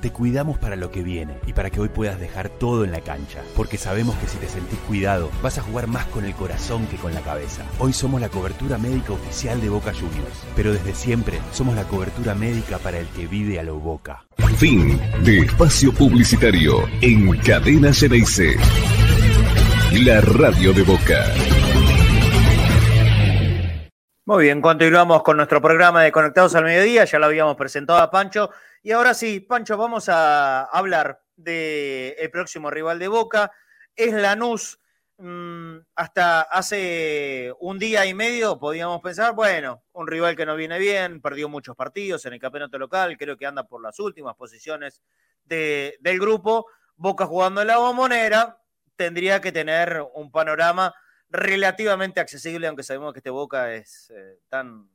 Te cuidamos para lo que viene y para que hoy puedas dejar todo en la cancha, porque sabemos que si te sentís cuidado, vas a jugar más con el corazón que con la cabeza. Hoy somos la cobertura médica oficial de Boca Juniors, pero desde siempre somos la cobertura médica para el que vive a lo Boca. Fin de espacio publicitario en Cadena Ceneice. La radio de Boca. Muy bien, continuamos con nuestro programa de Conectados al Mediodía, ya lo habíamos presentado a Pancho. Y ahora sí, Pancho, vamos a hablar del el próximo rival de Boca. Es Lanús. Mm, hasta hace un día y medio podíamos pensar, bueno, un rival que no viene bien, perdió muchos partidos en el campeonato local, creo que anda por las últimas posiciones de, del grupo. Boca jugando en la bombonera, tendría que tener un panorama relativamente accesible, aunque sabemos que este Boca es eh, tan,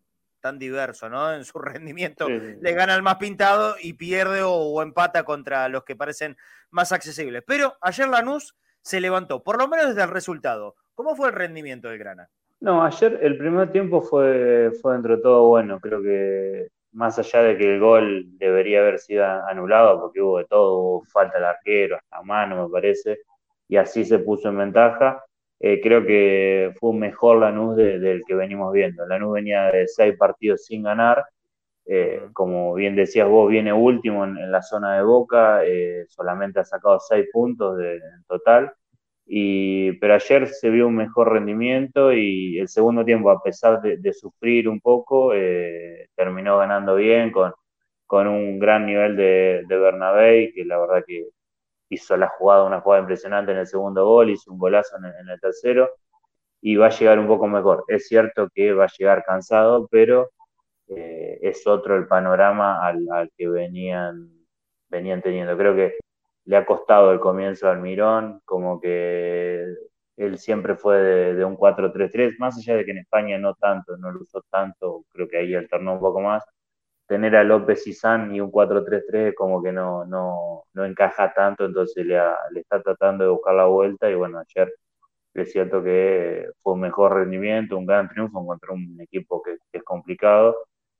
tan diverso, ¿no? En su rendimiento le gana al más pintado y pierde o, empata contra los que parecen más accesibles. Pero ayer Lanús se levantó, por lo menos desde el resultado. ¿Cómo fue el rendimiento del Grana? No, ayer el primer tiempo fue, fue dentro de todo bueno. Creo que más allá de que el gol debería haber sido anulado, porque hubo de todo, hubo falta del arquero, hasta mano me parece, y así se puso en ventaja. Eh, creo que fue mejor Lanús del que venimos viendo. Lanús venía de seis partidos sin ganar, eh, como bien decías vos, viene último en, la zona de Boca, eh, solamente ha sacado seis puntos de, en total, y, pero ayer se vio un mejor rendimiento y el segundo tiempo, a pesar de, sufrir un poco, terminó ganando bien con, con un gran nivel de, de Bernabé, que la verdad que hizo la jugada, una jugada impresionante en el segundo gol, hizo un golazo en, el tercero y va a llegar un poco mejor. Es cierto que va a llegar cansado, pero eh, es otro el panorama al, que venían, venían teniendo. Creo que le ha costado el comienzo al Mirón, como que él siempre fue de, un 4-3-3, más allá de que en España no tanto, no lo usó tanto, creo que ahí alternó un poco más, tener a López y San y un 4-3-3 como que no, no, no encaja tanto, entonces le, le, está tratando de buscar la vuelta y bueno, ayer es cierto que fue un mejor rendimiento, un gran triunfo contra un equipo que, es complicado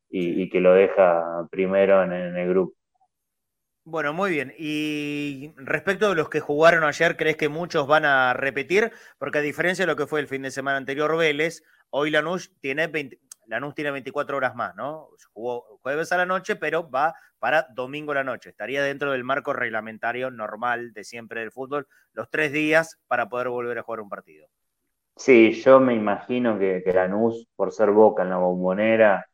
y, que lo deja primero en, el grupo. Bueno, muy bien. Y respecto de los que jugaron ayer, ¿crees que muchos van a repetir? Porque a diferencia de lo que fue el fin de semana anterior Vélez, hoy Lanús tiene 20, Lanús tiene 24 horas más, ¿no? Jugó jueves a la noche, pero va para domingo a la noche. Estaría dentro del marco reglamentario normal de siempre del fútbol, los tres días para poder volver a jugar un partido. Sí, yo me imagino que, que Lanús, por ser boca en la bombonera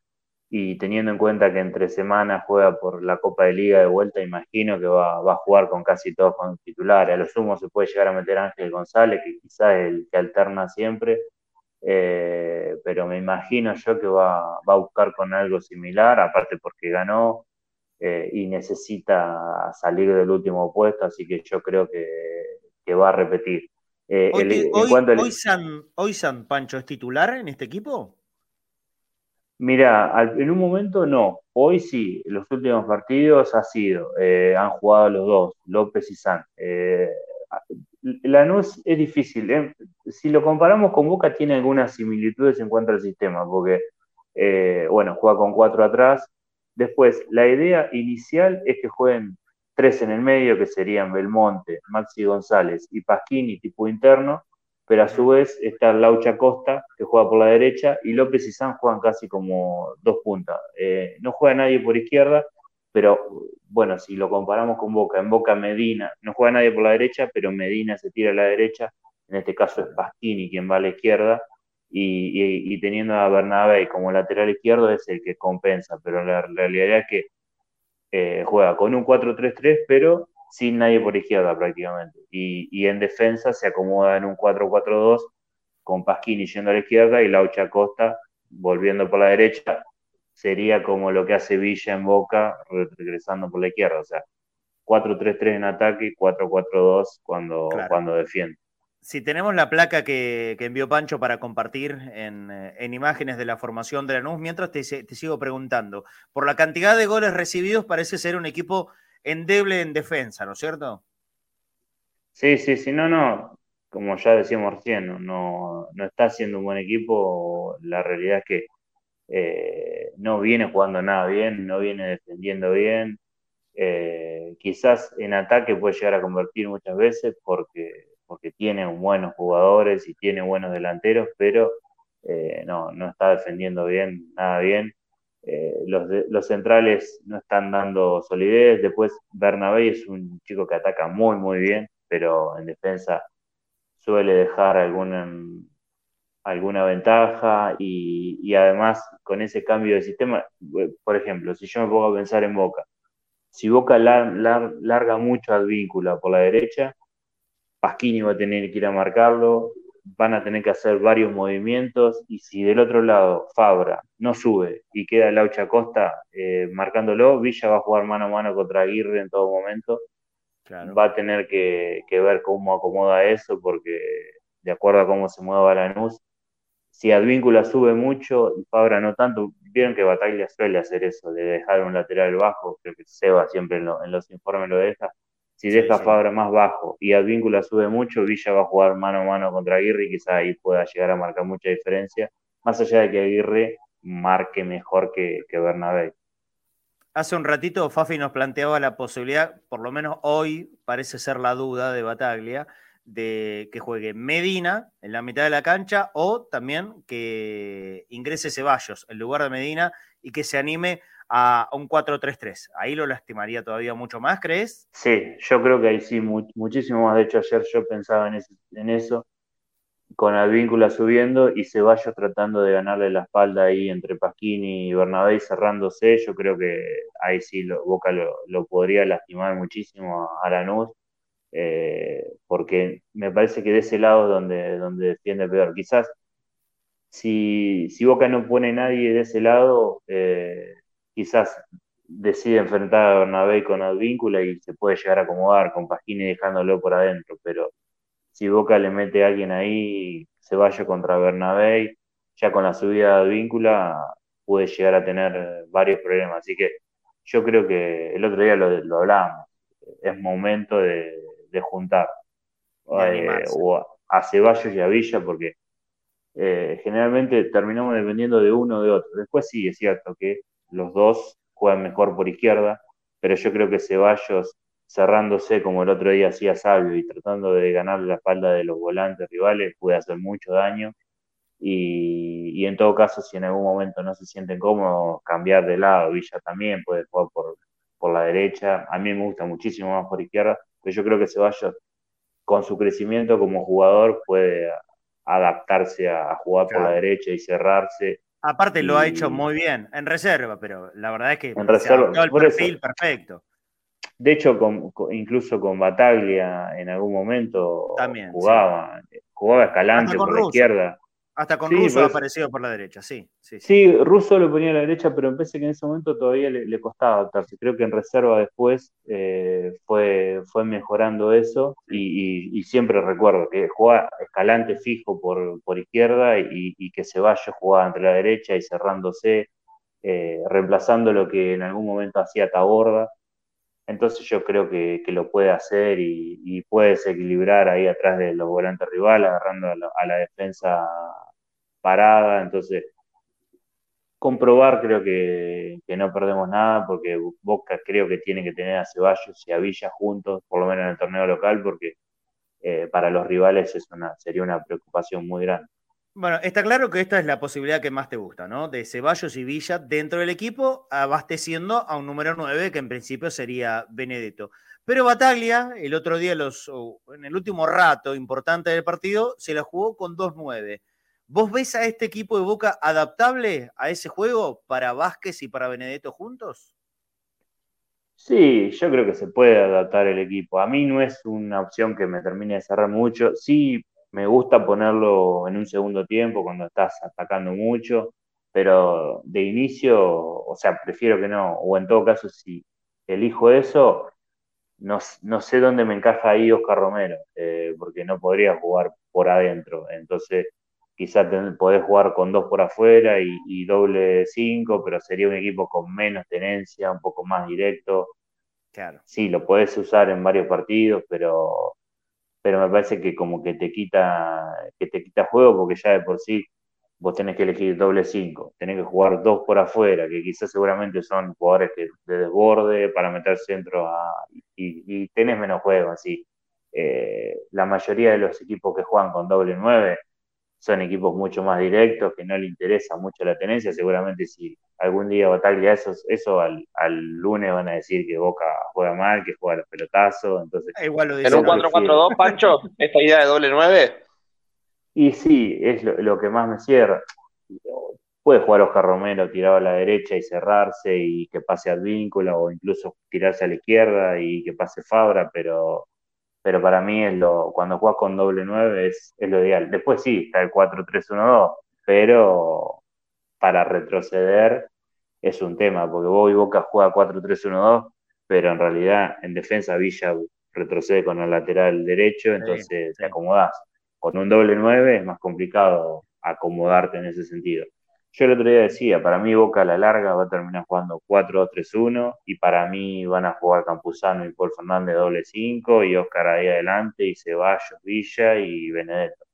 y teniendo en cuenta que entre semanas juega por la Copa de Liga de vuelta, imagino que va, a jugar con casi todos con titulares. A lo sumo se puede llegar a meter Ángel González, que quizás es el que alterna siempre eh, pero me imagino yo que va, a buscar con algo similar, aparte porque ganó eh, y necesita salir del último puesto, así que yo creo que, va a repetir. Eh, hoy, San, hoy, San, Pancho es titular en este equipo? Mira, en un momento no, hoy sí, los últimos partidos ha sido, han jugado los dos, López y San. Lanús es difícil. ¿eh? Si lo comparamos con Boca, tiene algunas similitudes en cuanto al sistema, porque, eh, bueno, juega con cuatro atrás. Después, la idea inicial es que jueguen tres en el medio, que serían Belmonte, Maxi González y Pasquini, tipo interno, pero a su vez está Laucha Costa, que juega por la derecha, y López y San juegan casi como dos puntas. Eh, no juega nadie por izquierda, pero bueno, si lo comparamos con Boca, en Boca Medina, no juega nadie por la derecha, pero Medina se tira a la derecha, en este caso es Pastini quien va a la izquierda, y, teniendo a Bernabé como lateral izquierdo es el que compensa, pero la realidad es que eh, juega con un 4-3-3, pero sin nadie por izquierda prácticamente, y, en defensa se acomoda en un 4-4-2, con Pasquini yendo a la izquierda y Laucha Costa volviendo por la derecha, sería como lo que hace Villa en Boca regresando por la izquierda, o sea, 4-3-3 en ataque y 4-4-2 cuando, cuando defiende. Si tenemos la placa que, envió Pancho para compartir en, imágenes de la formación de la NUS, mientras te, sigo preguntando, por la cantidad de goles recibidos parece ser un equipo endeble en defensa, ¿no es cierto? Sí, sí, sí, no, no, como ya decíamos recién, no, no está siendo un buen equipo, la realidad es que eh, no viene jugando nada bien, no viene defendiendo bien. Eh, quizás en ataque puede llegar a convertir muchas veces porque, porque tiene buenos jugadores y tiene buenos delanteros, pero eh, no, no está defendiendo bien, nada bien. Los, los centrales no están dando solidez. Después Bernabé es un chico que ataca muy, muy bien, pero en defensa suele dejar alguna, alguna ventaja y, y, además con ese cambio de sistema, por ejemplo, si yo me pongo a pensar en Boca, si Boca larga mucho al vínculo por la derecha, Pasquini va a tener que ir a marcarlo, van a tener que hacer varios movimientos y si del otro lado Fabra no sube y queda Laucha Costa eh, marcándolo, Villa va a jugar mano a mano contra Aguirre en todo momento. Va a tener que, ver cómo acomoda eso porque de acuerdo a cómo se mueva Lanús, si Advíncula sube mucho y Fabra no tanto, vieron que Bataglia suele hacer eso, de dejar un lateral bajo, creo que Seba siempre en, en los informes lo deja, si deja Fabra más bajo y Advíncula sube mucho, Villa va a jugar mano a mano contra Aguirre y quizá ahí pueda llegar a marcar mucha diferencia, más allá de que Aguirre marque mejor que, que Bernabé. Hace un ratito Fafi nos planteaba la posibilidad, por lo menos hoy parece ser la duda de Bataglia, de que juegue Medina en la mitad de la cancha o también que ingrese Ceballos en lugar de Medina y que se anime a un 4-3-3. Ahí lo lastimaría todavía mucho más, ¿crees? Sí, yo creo que ahí sí, muchísimo más. De hecho, ayer yo pensaba en, eso, con Advíncula subiendo y Ceballos tratando de ganarle la espalda ahí entre Pasquini y Bernabé cerrándose. Yo creo que ahí sí lo, Boca lo, podría lastimar muchísimo a Lanús. Eh, porque me parece que de ese lado donde, donde defiende peor. Quizás si, si Boca no pone nadie de ese lado, eh, quizás decide enfrentar a Bernabé con Advíncula y se puede llegar a acomodar con Pasquini dejándolo por adentro, pero si Boca le mete a alguien ahí, se vaya contra Bernabé, ya con la subida de Advíncula puede llegar a tener varios problemas. Así que yo creo que el otro día lo, lo hablábamos, es momento de, juntar eh, a Ceballos y a Villa porque eh, generalmente terminamos dependiendo de uno o de otro. Después sí, es cierto que los dos juegan mejor por izquierda, pero yo creo que Ceballos cerrándose como el otro día hacía Sabio y tratando de ganar la espalda de los volantes rivales puede hacer mucho daño. Y, en todo caso si en algún momento no se sienten cómodos cambiar de lado, Villa también puede jugar por, por la derecha, a mí me gusta muchísimo más por izquierda, pero yo creo que Ceballos con su crecimiento como jugador puede adaptarse a, jugar por la derecha y cerrarse. Aparte lo ha hecho muy bien, en reserva, pero la verdad es que en reserva, el perfil perfecto. De hecho, incluso con Bataglia en algún momento jugaba, jugaba Escalante por la izquierda. Hasta con Russo ha aparecido por la derecha, sí. Sí, sí. Russo lo ponía a la derecha, pero pensé que en ese momento todavía le, costaba adaptarse. Creo que en reserva después eh, fue, fue mejorando eso y, siempre recuerdo que jugaba Escalante fijo por, por izquierda y, y, que Ceballos jugaba entre la derecha y cerrándose, eh, reemplazando lo que en algún momento hacía Taborda. Entonces yo creo que, lo puede hacer y, puede desequilibrar ahí atrás de los volantes rivales, agarrando a la defensa parada, entonces comprobar creo que, no perdemos nada porque Boca creo que tiene que tener a Ceballos y a Villa juntos, por lo menos en el torneo local, porque eh, para los rivales es una, sería una preocupación muy grande. Bueno, está claro que esta es la posibilidad que más te gusta, ¿no? De Ceballos y Villa dentro del equipo, abasteciendo a un número 9 que en principio sería Benedetto. Pero Bataglia, el otro día, los, en el último rato importante del partido, se la jugó con 2-9. ¿Vos ves a este equipo de Boca adaptable a ese juego para Vázquez y para Benedetto juntos? Sí, yo creo que se puede adaptar el equipo. A mí no es una opción que me termine de cerrar mucho. Sí, me gusta ponerlo en un segundo tiempo cuando estás atacando mucho, pero de inicio, o sea, prefiero que no. O en todo caso, si elijo eso, no, sé dónde me encaja ahí Oscar Romero, eh, porque no podría jugar por adentro. Entonces, quizás podés jugar con dos por afuera y, doble cinco, pero sería un equipo con menos tenencia, un poco más directo. Claro. Sí, lo podés usar en varios partidos, pero, pero me parece que como que te quita, que te quita juego, porque ya de por sí vos tenés que elegir doble 5, tenés que jugar dos por afuera, que quizás seguramente son jugadores que, de desborde para meter centro a, y, y, tenés menos juego así. Eh, la mayoría de los equipos que juegan con doble 9 son equipos mucho más directos, que no le interesa mucho la tenencia. Seguramente si algún día Bataglia eso, eso al, lunes van a decir que Boca juega mal, que juega los pelotazos. Entonces, ah, Igual lo ¿En un 4-4-2, Pancho? ¿Esta idea de doble 9? Y sí, es lo, que más me cierra. Puede jugar Oscar Romero tirado a la derecha y cerrarse y que pase al vínculo o incluso tirarse a la izquierda y que pase Fabra, pero pero para mí es lo, cuando juegas con doble 9 es, es lo ideal. Después sí, está el 4-3-1-2, pero para retroceder es un tema, porque vos y Boca juega 4-3-1-2, pero en realidad en defensa Villa retrocede con el lateral derecho, entonces te acomodás. Con un doble 9 es más complicado acomodarte en ese sentido. Yo el otro día decía, para mí Boca a la larga va a terminar jugando 4-2-3-1 y para mí van a jugar Campuzano y Paul Fernández doble 5 y Oscar ahí adelante y Ceballos, Villa y Benedetto.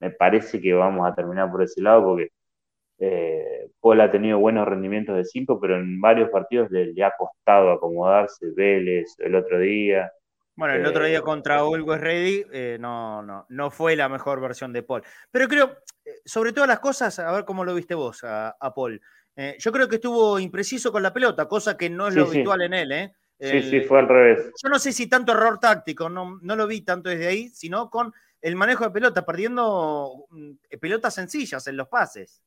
Me parece que vamos a terminar por ese lado porque eh, Paul ha tenido buenos rendimientos de 5, pero en varios partidos le, ha costado acomodarse, Vélez el otro día. Bueno, el otro día eh, contra Always Ready eh, no, no, no fue la mejor versión de Paul. Pero creo, eh, sobre todas las cosas, a ver cómo lo viste vos a, Paul. yo creo que estuvo impreciso con la pelota, cosa que no es lo habitual en él. ¿eh? sí, sí, fue al revés. Yo no sé si tanto error táctico, no, no lo vi tanto desde ahí, sino con el manejo de pelota, perdiendo mm, pelotas sencillas en los pases.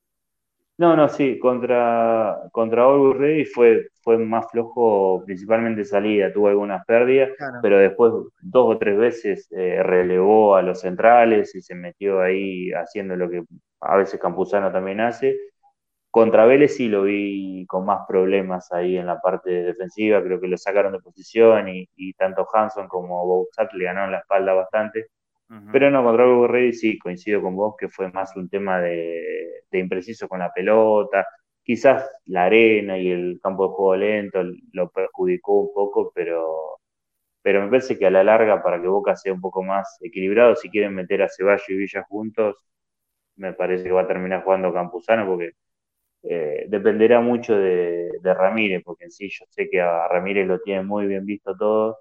No, no, sí, contra, contra Rey fue, fue más flojo, principalmente salida, tuvo algunas pérdidas, pero después dos o tres veces eh, relevó a los centrales y se metió ahí haciendo lo que a veces Campuzano también hace. Contra Vélez sí lo vi con más problemas ahí en la parte defensiva, creo que lo sacaron de posición y, y tanto Hanson como Bouzat le ganaron la espalda bastante. Pero no, contra Hugo Rey sí, coincido con vos que fue más un tema de, impreciso con la pelota. Quizás la arena y el campo de juego lento lo perjudicó un poco, pero, pero me parece que a la larga, para que Boca sea un poco más equilibrado, si quieren meter a Ceballos y Villa juntos, me parece que va a terminar jugando Campuzano, porque eh, dependerá mucho de, de, Ramírez, porque en sí yo sé que a Ramírez lo tiene muy bien visto todo,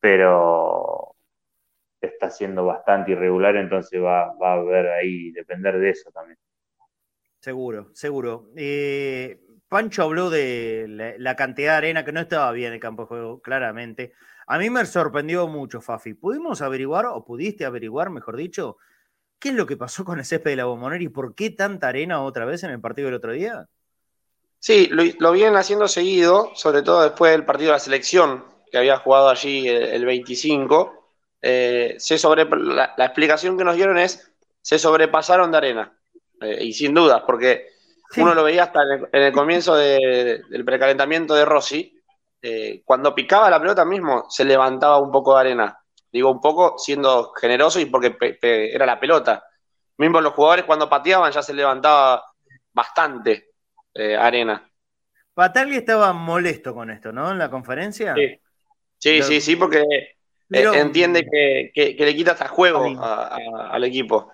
pero está siendo bastante irregular, entonces va, va a haber ahí, depender de eso también. Seguro, seguro. Eh, Pancho habló de la, cantidad de arena que no estaba bien en el campo de juego, claramente. A mí me sorprendió mucho, Fafi. ¿Pudimos averiguar, o pudiste averiguar, mejor dicho, qué es lo que pasó con el césped de la Bombonera y por qué tanta arena otra vez en el partido del otro día? Sí, lo, lo vienen haciendo seguido, sobre todo después del partido de la selección, que había jugado allí el 25 eh, se sobre, la, explicación que nos dieron es, se sobrepasaron de arena. Eh, y sin dudas, porque uno lo veía hasta en el, comienzo del precalentamiento de Rossi, eh, cuando picaba la pelota mismo, se levantaba un poco de arena. Digo un poco siendo generoso y porque era la pelota. Mismo los jugadores cuando pateaban ya se levantaba bastante arena. Patagli estaba molesto con esto, ¿no? En la conferencia. Sí, sí, sí, sí, porque eh, entiende que, le quita hasta juego al equipo.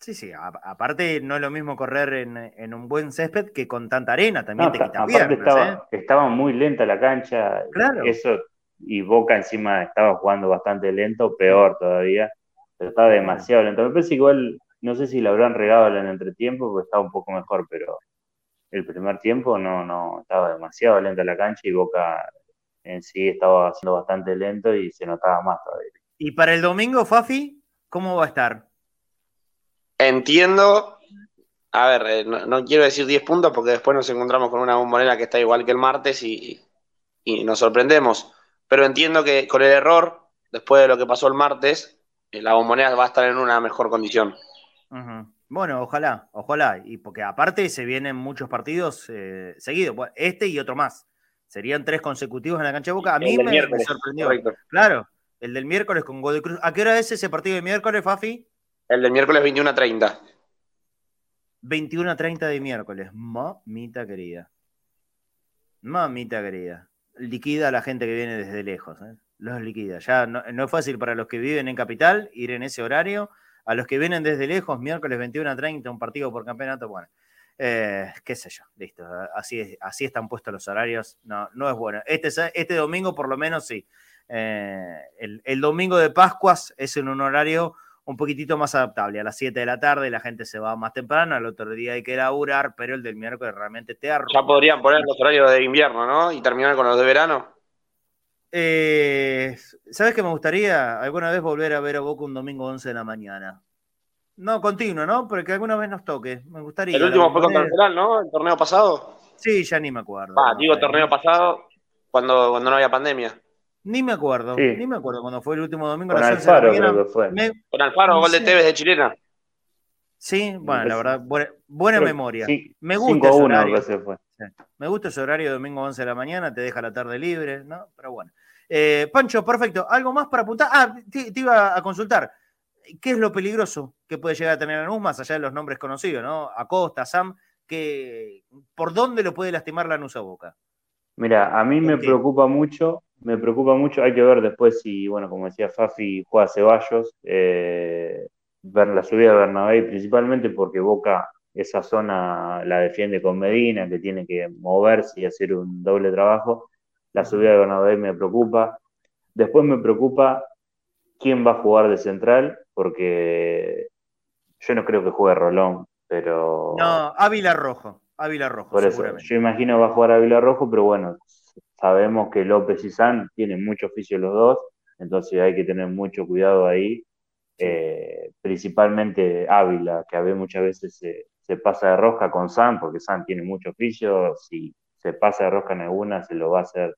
Sí, sí, aparte no es lo mismo correr en, un buen césped que con tanta arena, también te quita piernas, estaba, ¿eh? estaba muy lenta la cancha, claro. eso, y Boca encima estaba jugando bastante lento, peor todavía, pero estaba demasiado lento. Me parece igual, no sé si lo habrán regado en el entretiempo, porque estaba un poco mejor, pero el primer tiempo no, no, estaba demasiado lenta la cancha y Boca en sí estaba siendo bastante lento y se notaba más todavía. ¿Y para el domingo, Fafi, cómo va a estar? Entiendo, a ver, eh, no, quiero decir 10 puntos porque después nos encontramos con una bombonera que está igual que el martes y, nos sorprendemos, pero entiendo que con el error, después de lo que pasó el martes, eh, la bombonera va a estar en una mejor condición. Bueno, ojalá, ojalá, y porque aparte se vienen muchos partidos eh, seguidos, este y otro más. Serían tres consecutivos en la cancha de Boca. A mí me, sorprendió. Claro, el del miércoles con Godoy Cruz. ¿A qué hora es ese partido de miércoles, Fafi? El del miércoles 21 a 30. 21 a 30 de miércoles. Mamita querida. Mamita querida. Liquida a la gente que viene desde lejos. ¿eh? Los liquida. Ya no, es fácil para los que viven en Capital ir en ese horario A los que vienen desde lejos, miércoles 21 a 30, un partido por campeonato, bueno, eh, qué sé yo, listo. Así, así están puestos los horarios. No, no es bueno. Este, este domingo, por lo menos, sí. Eh, el, el, domingo de Pascuas es en un horario un poquitito más adaptable. A las 7 de la tarde la gente se va más temprano, al otro día hay que laburar, pero el del miércoles realmente te arroja. Ya podrían poner los horarios de invierno, ¿no? Y terminar con los de verano. Eh, ¿Sabes qué me gustaría? Alguna vez volver a ver a Boca un domingo 11 de la mañana. No continuo, ¿no? Pero que alguna vez nos toque. Me gustaría. El último fue contra el Federal, ¿no? El torneo pasado. Sí, ya ni me acuerdo. Ah, digo torneo pasado cuando, cuando no había pandemia. Ni me acuerdo, ni me acuerdo cuando fue el último domingo. Con Alfaro creo que fue. Con Alfaro, gol de Tevez de chilena. Sí, bueno, la verdad, buena, memoria. me gusta ese horario. Fue. Me gusta ese horario, domingo 11 de la mañana, te deja la tarde libre, ¿no? Pero bueno. Eh, Pancho, perfecto. ¿Algo más para apuntar? Ah, te, iba a consultar. ¿Qué es lo peligroso que puede llegar a tener Lanús, más allá de los nombres conocidos, ¿no? Acosta, Sam, que, ¿por dónde lo puede lastimar Lanús a Boca? Mira, a mí me preocupa mucho me preocupa mucho. Hay que ver después si, bueno, como decía Fafi, juega Ceballos, eh, ver la subida de Bernabé, principalmente porque Boca esa zona la defiende con Medina, que tiene que moverse y hacer un doble trabajo. La subida de Bernabé me preocupa. Después me preocupa quién va a jugar de central, porque yo no creo que juegue Rolón, pero. No, Ávila Rojo. Ávila Rojo, Por eso, yo imagino va a jugar Ávila Rojo, pero bueno, Sabemos que López y San tienen mucho oficio los dos, entonces hay que tener mucho cuidado ahí. Eh, principalmente Ávila, que a veces muchas veces se, pasa de rosca con San, porque San tiene mucho oficio, si se pasa de rosca en alguna se lo va a hacer,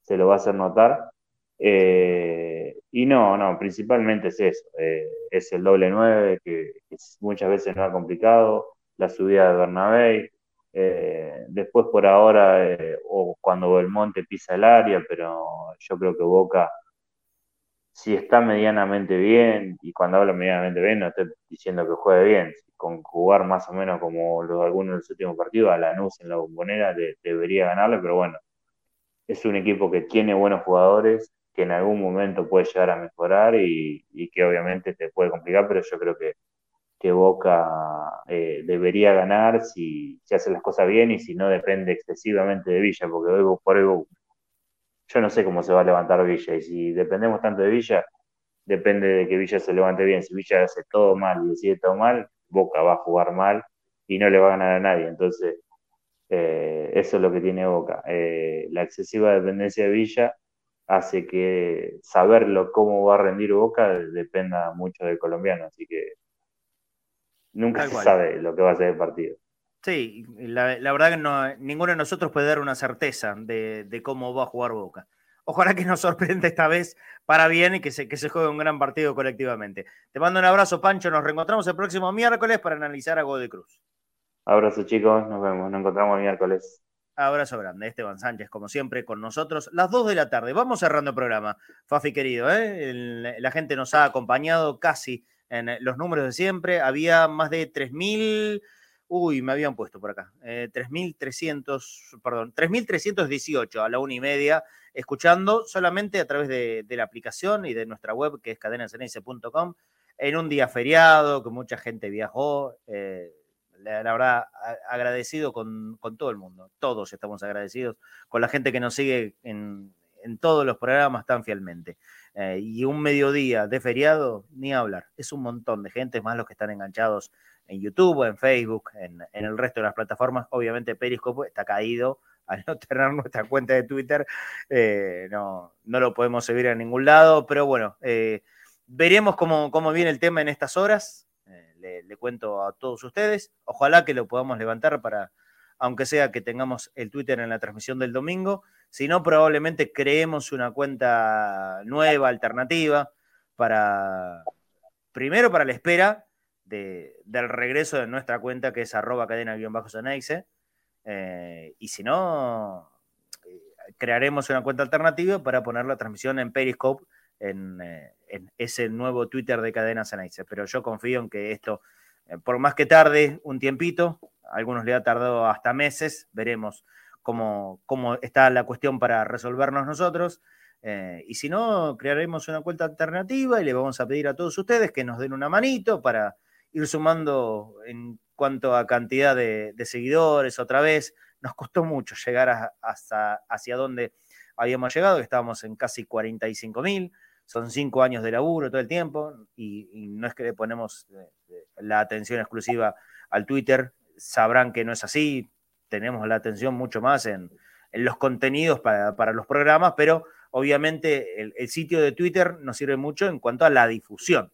se lo va a hacer notar. Eh, y no, no, principalmente es eso, eh, es el doble 9 que, que, muchas veces no ha complicado, la subida de Bernabé, eh, después por ahora, eh, o cuando Belmonte pisa el área, pero yo creo que Boca, si está medianamente bien, y cuando hablo medianamente bien, no estoy diciendo que juegue bien, con jugar más o menos como los, algunos de los últimos partidos, a Lanús en la bombonera debería ganarle, pero bueno, es un equipo que tiene buenos jugadores, que en algún momento puede llegar a mejorar y, que obviamente te puede complicar, pero yo creo que que Boca eh, debería ganar si, si, hace las cosas bien y si no depende excesivamente de Villa, porque hoy por hoy yo no sé cómo se va a levantar Villa y si dependemos tanto de Villa, depende de que Villa se levante bien. Si Villa hace todo mal y decide todo mal, Boca va a jugar mal y no le va a ganar a nadie. Entonces, eh, eso es lo que tiene Boca. Eh, la excesiva dependencia de Villa hace que saberlo cómo va a rendir Boca dependa mucho del colombiano. Así que nunca se sabe lo que va a ser el partido. Sí, la, verdad que no, ninguno de nosotros puede dar una certeza de, cómo va a jugar Boca. Ojalá que nos sorprenda esta vez para bien y que se, que se juegue un gran partido colectivamente. Te mando un abrazo, Pancho. Nos reencontramos el próximo miércoles para analizar a Godoy Cruz. Abrazo, chicos. Nos vemos. Nos encontramos el miércoles. Abrazo grande. Esteban Sánchez, como siempre, con nosotros. Las 2 de la tarde. Vamos cerrando el programa. Fafi, querido. ¿eh? la gente nos ha acompañado casi en eh, los números de siempre. Había más de 3.000, uy, me habían puesto por acá, eh, 3.300, perdón, 3.318 a la una y media, escuchando solamente a través de, la aplicación y de nuestra web, que es cadenasenense.com, en un día feriado, que mucha gente viajó. Eh, la, verdad, agradecido con, todo el mundo. Todos estamos agradecidos con la gente que nos sigue en, en todos los programas tan fielmente. Eh, y un mediodía de feriado, ni hablar. Es un montón de gente, más los que están enganchados en YouTube, en Facebook, en, el resto de las plataformas. Obviamente Periscope está caído. Al no tener nuestra cuenta de Twitter, eh, no, no lo podemos seguir a ningún lado. Pero bueno, eh, veremos cómo, cómo viene el tema en estas horas. Le, cuento a todos ustedes. Ojalá que lo podamos levantar para, aunque sea que tengamos el Twitter en la transmisión del domingo. Si no, probablemente creemos una cuenta nueva, alternativa, para, primero para la espera del regreso de nuestra cuenta, que es arroba cadena-ceneice. Eh, y si no, eh, crearemos una cuenta alternativa para poner la transmisión en Periscope, en, eh, ese nuevo Twitter de Cadena Ceneice. Pero yo confío en que esto, por más que tarde un tiempito, a algunos le ha tardado hasta meses, veremos cómo, está la cuestión para resolvernos nosotros. Eh, y si no, crearemos una cuenta alternativa y le vamos a pedir a todos ustedes que nos den una manito para ir sumando en cuanto a cantidad de, seguidores otra vez. Nos costó mucho llegar hasta hacia donde habíamos llegado, que estábamos en casi 45 mil. Son cinco años de laburo todo el tiempo y, no es que le ponemos eh, eh, la atención exclusiva al Twitter. Sabrán que no es así. Tenemos la atención mucho más en, en los contenidos para, para los programas, pero obviamente el, el sitio de Twitter nos sirve mucho en cuanto a la difusión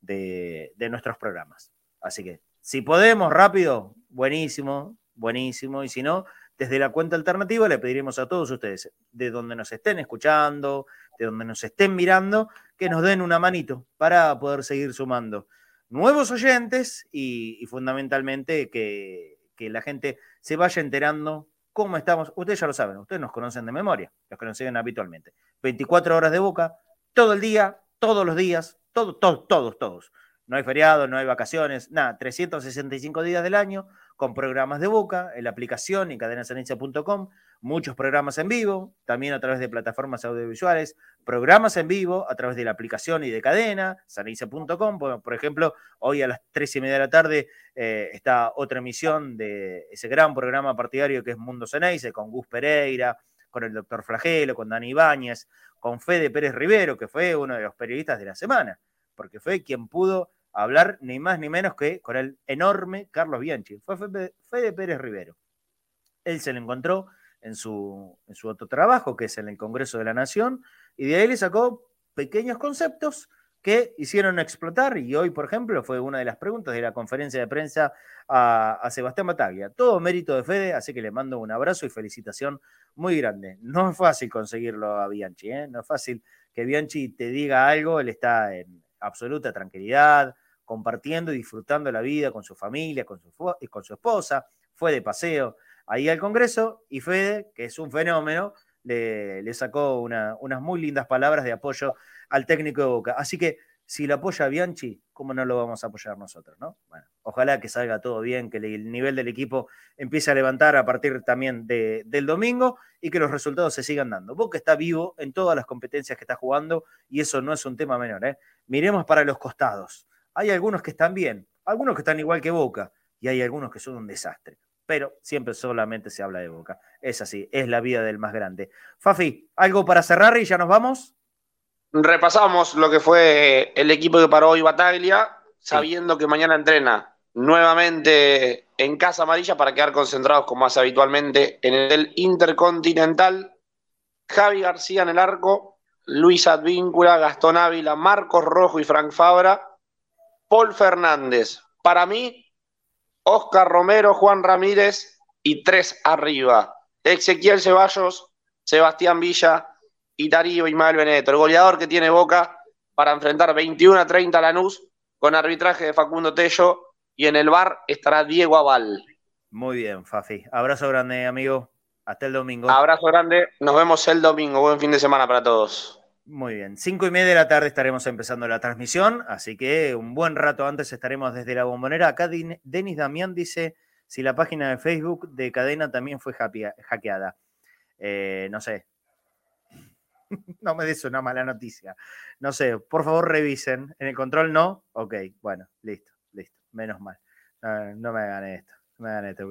de, de nuestros programas. Así que si podemos rápido, buenísimo, buenísimo. Y si no, desde la cuenta alternativa le pediremos a todos ustedes, de donde nos estén escuchando, de donde nos estén mirando, que nos den una manito para poder seguir sumando nuevos oyentes y, fundamentalmente que, la gente se vaya enterando cómo estamos. Ustedes ya lo saben, ustedes nos conocen de memoria, los que nos siguen habitualmente. 24 horas de boca, todo el día, todos los días, todo, todo, todos, todos. No hay feriado, no hay vacaciones, nada, 365 días del año con programas de boca en la aplicación y cadenasanencia.com, muchos programas en vivo, también a través de plataformas audiovisuales, programas en vivo a través de la aplicación y de cadena, sanencia.com. Por, ejemplo, hoy a las tres y media de la tarde eh, está otra emisión de ese gran programa partidario que es Mundo Ceneice, con Gus Pereira, con el doctor Flagelo, con Dani Ibáñez, con Fede Pérez Rivero, que fue uno de los periodistas de la semana, porque fue quien pudo hablar ni más ni menos que con el enorme Carlos Bianchi. Fue Fede, Pérez Rivero. Él se lo encontró en su, en su otro trabajo, que es en el Congreso de la Nación, y de ahí le sacó pequeños conceptos que hicieron explotar, y hoy, por ejemplo, fue una de las preguntas de la conferencia de prensa a, a Sebastián Bataglia. Todo mérito de Fede, así que le mando un abrazo y felicitación muy grande. No es fácil conseguirlo a Bianchi, ¿eh? no es fácil que Bianchi te diga algo, él está en absoluta tranquilidad, compartiendo y disfrutando la vida con su familia, con su, con su esposa, fue de paseo ahí al Congreso y Fede, que es un fenómeno, le, le sacó una- unas muy lindas palabras de apoyo al técnico de Boca. Así que si lo apoya Bianchi, ¿cómo no lo vamos a apoyar nosotros? ¿no? Bueno, ojalá que salga todo bien, que el nivel del equipo empiece a levantar a partir también de- del domingo y que los resultados se sigan dando. Boca está vivo en todas las competencias que está jugando y eso no es un tema menor. ¿eh? Miremos para los costados. Hay algunos que están bien, algunos que están igual que Boca y hay algunos que son un desastre. Pero siempre solamente se habla de Boca. Es así, es la vida del más grande. Fafi, ¿algo para cerrar y ya nos vamos? Repasamos lo que fue el equipo que paró hoy Bataglia, sabiendo que mañana entrena nuevamente en Casa Amarilla para quedar concentrados como hace habitualmente en el Intercontinental. Javi García en el arco, Luis Advíncula, Gastón Ávila, Marcos Rojo y Frank Fabra. Paul Fernández. Para mí, Oscar Romero, Juan Ramírez y tres arriba. Ezequiel Ceballos, Sebastián Villa y Darío Ismael Benedetto, el goleador que tiene Boca para enfrentar 21 a 30 a Lanús con arbitraje de Facundo Tello y en el bar estará Diego Aval. Muy bien, Fafi. Abrazo grande, amigo. Hasta el domingo. Abrazo grande, nos vemos el domingo. Buen fin de semana para todos. Muy bien, cinco y media de la tarde estaremos empezando la transmisión, así que un buen rato antes estaremos desde la bombonera. Acá Denis Damián dice si la página de Facebook de Cadena también fue hackeada. Eh, no sé. no me des una mala noticia. No sé, por favor revisen. En el control no. Ok, bueno, listo, listo. Menos mal. No, me hagan esto. No me hagan esto,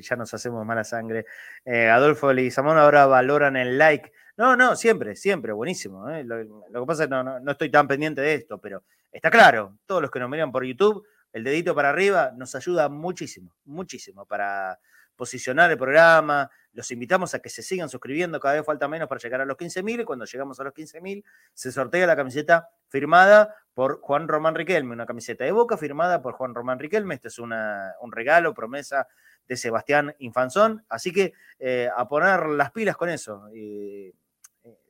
ya nos hacemos mala sangre. Eh, Adolfo Lizamón ahora valoran el like. No, no, siempre, siempre, buenísimo. ¿eh? Lo, que pasa es que no, estoy tan pendiente de esto, pero está claro, todos los que nos miran por YouTube, el dedito para arriba nos ayuda muchísimo, muchísimo para posicionar el programa. Los invitamos a que se sigan suscribiendo, cada vez falta menos para llegar a los 15.000 y cuando llegamos a los 15.000 se sortea la camiseta firmada por Juan Román Riquelme, una camiseta de Boca firmada por Juan Román Riquelme. Este es un regalo, promesa de Sebastián Infanzón. Así que eh, a poner las pilas con eso.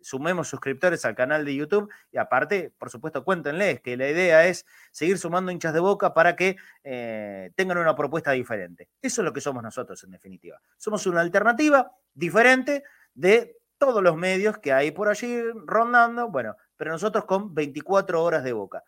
Sumemos suscriptores al canal de YouTube y aparte, por supuesto, cuéntenles que la idea es seguir sumando hinchas de boca para que eh, tengan una propuesta diferente. Eso es lo que somos nosotros, en definitiva. Somos una alternativa diferente de todos los medios que hay por allí rondando, bueno, pero nosotros con 24 horas de boca.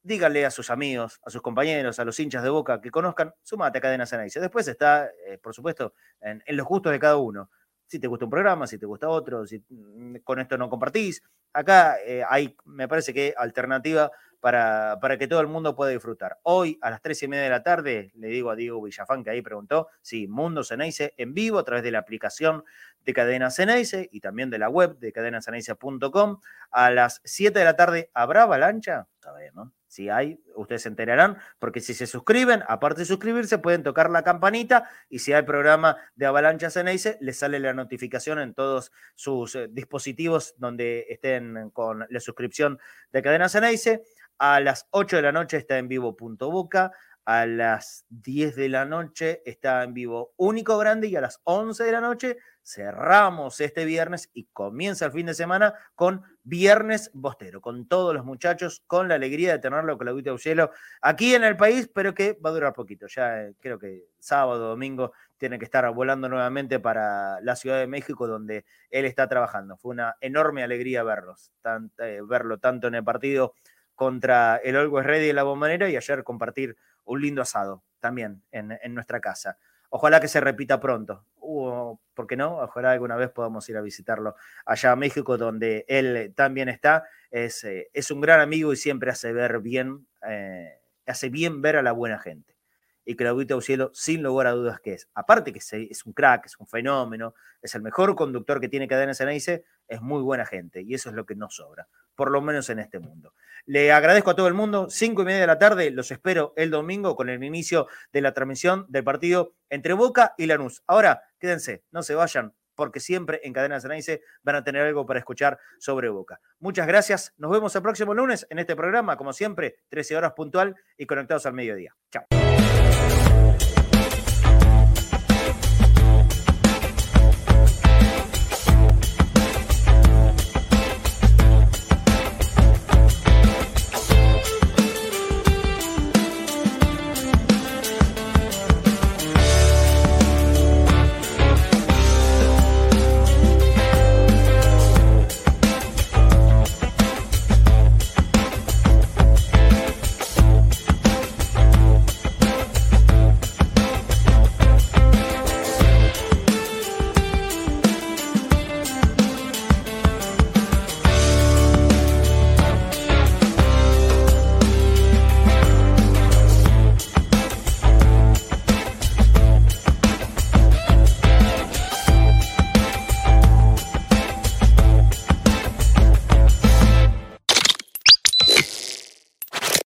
Díganle a sus amigos, a sus compañeros, a los hinchas de boca que conozcan, sumate a Cadena Ceneice. Después está, eh, por supuesto, en los gustos de cada uno si te gusta un programa, si te gusta otro, si mm, con esto no compartís. Acá eh, hay, me parece que alternativa para, para, que todo el mundo pueda disfrutar. Hoy a las tres y media de la tarde, le digo a Diego Villafán que ahí preguntó, sí, Mundo Ceneice en vivo a través de la aplicación de Cadena Ceneice y también de la web de cadenaceneice.com. A las 7 de la tarde, ¿habrá avalancha? Sabemos. Si hay, ustedes se enterarán, porque si se suscriben, aparte de suscribirse, pueden tocar la campanita y si hay programa de Avalancha Ceneice, les sale la notificación en todos sus eh, dispositivos donde estén con la suscripción de Cadena Ceneice. A las 8 de la noche está en vivo Punto Boca. A las 10 de la noche está en vivo Único Grande y a las 11 de la noche cerramos este viernes y comienza el fin de semana con Viernes Bostero, con todos los muchachos, con la alegría de tenerlo con la Cielo aquí en el país, pero que va a durar poquito. Ya eh, creo que sábado, domingo tiene que estar volando nuevamente para la Ciudad de México, donde él está trabajando. Fue una enorme alegría verlos, eh, verlo tanto en el partido contra el Always Ready de la Bombonera y ayer compartir un lindo asado también en, en nuestra casa. Ojalá que se repita pronto. ¿Por qué no? Ojalá alguna vez podamos ir a visitarlo allá a México, donde él también está. Es, eh, es un gran amigo y siempre hace ver bien, eh, hace bien ver a la buena gente. Y Claudito Cielo, sin lugar a dudas que es. Aparte que es un crack, es un fenómeno, es el mejor conductor que tiene Cadena Ceneice, es muy buena gente y eso es lo que nos sobra, por lo menos en este mundo. Le agradezco a todo el mundo. Cinco y media de la tarde, los espero el domingo con el inicio de la transmisión del partido entre Boca y Lanús. Ahora, quédense, no se vayan, porque siempre en Cadena Ceneice van a tener algo para escuchar sobre Boca. Muchas gracias. Nos vemos el próximo lunes en este programa, como siempre, 13 horas puntual y conectados al mediodía. Chao.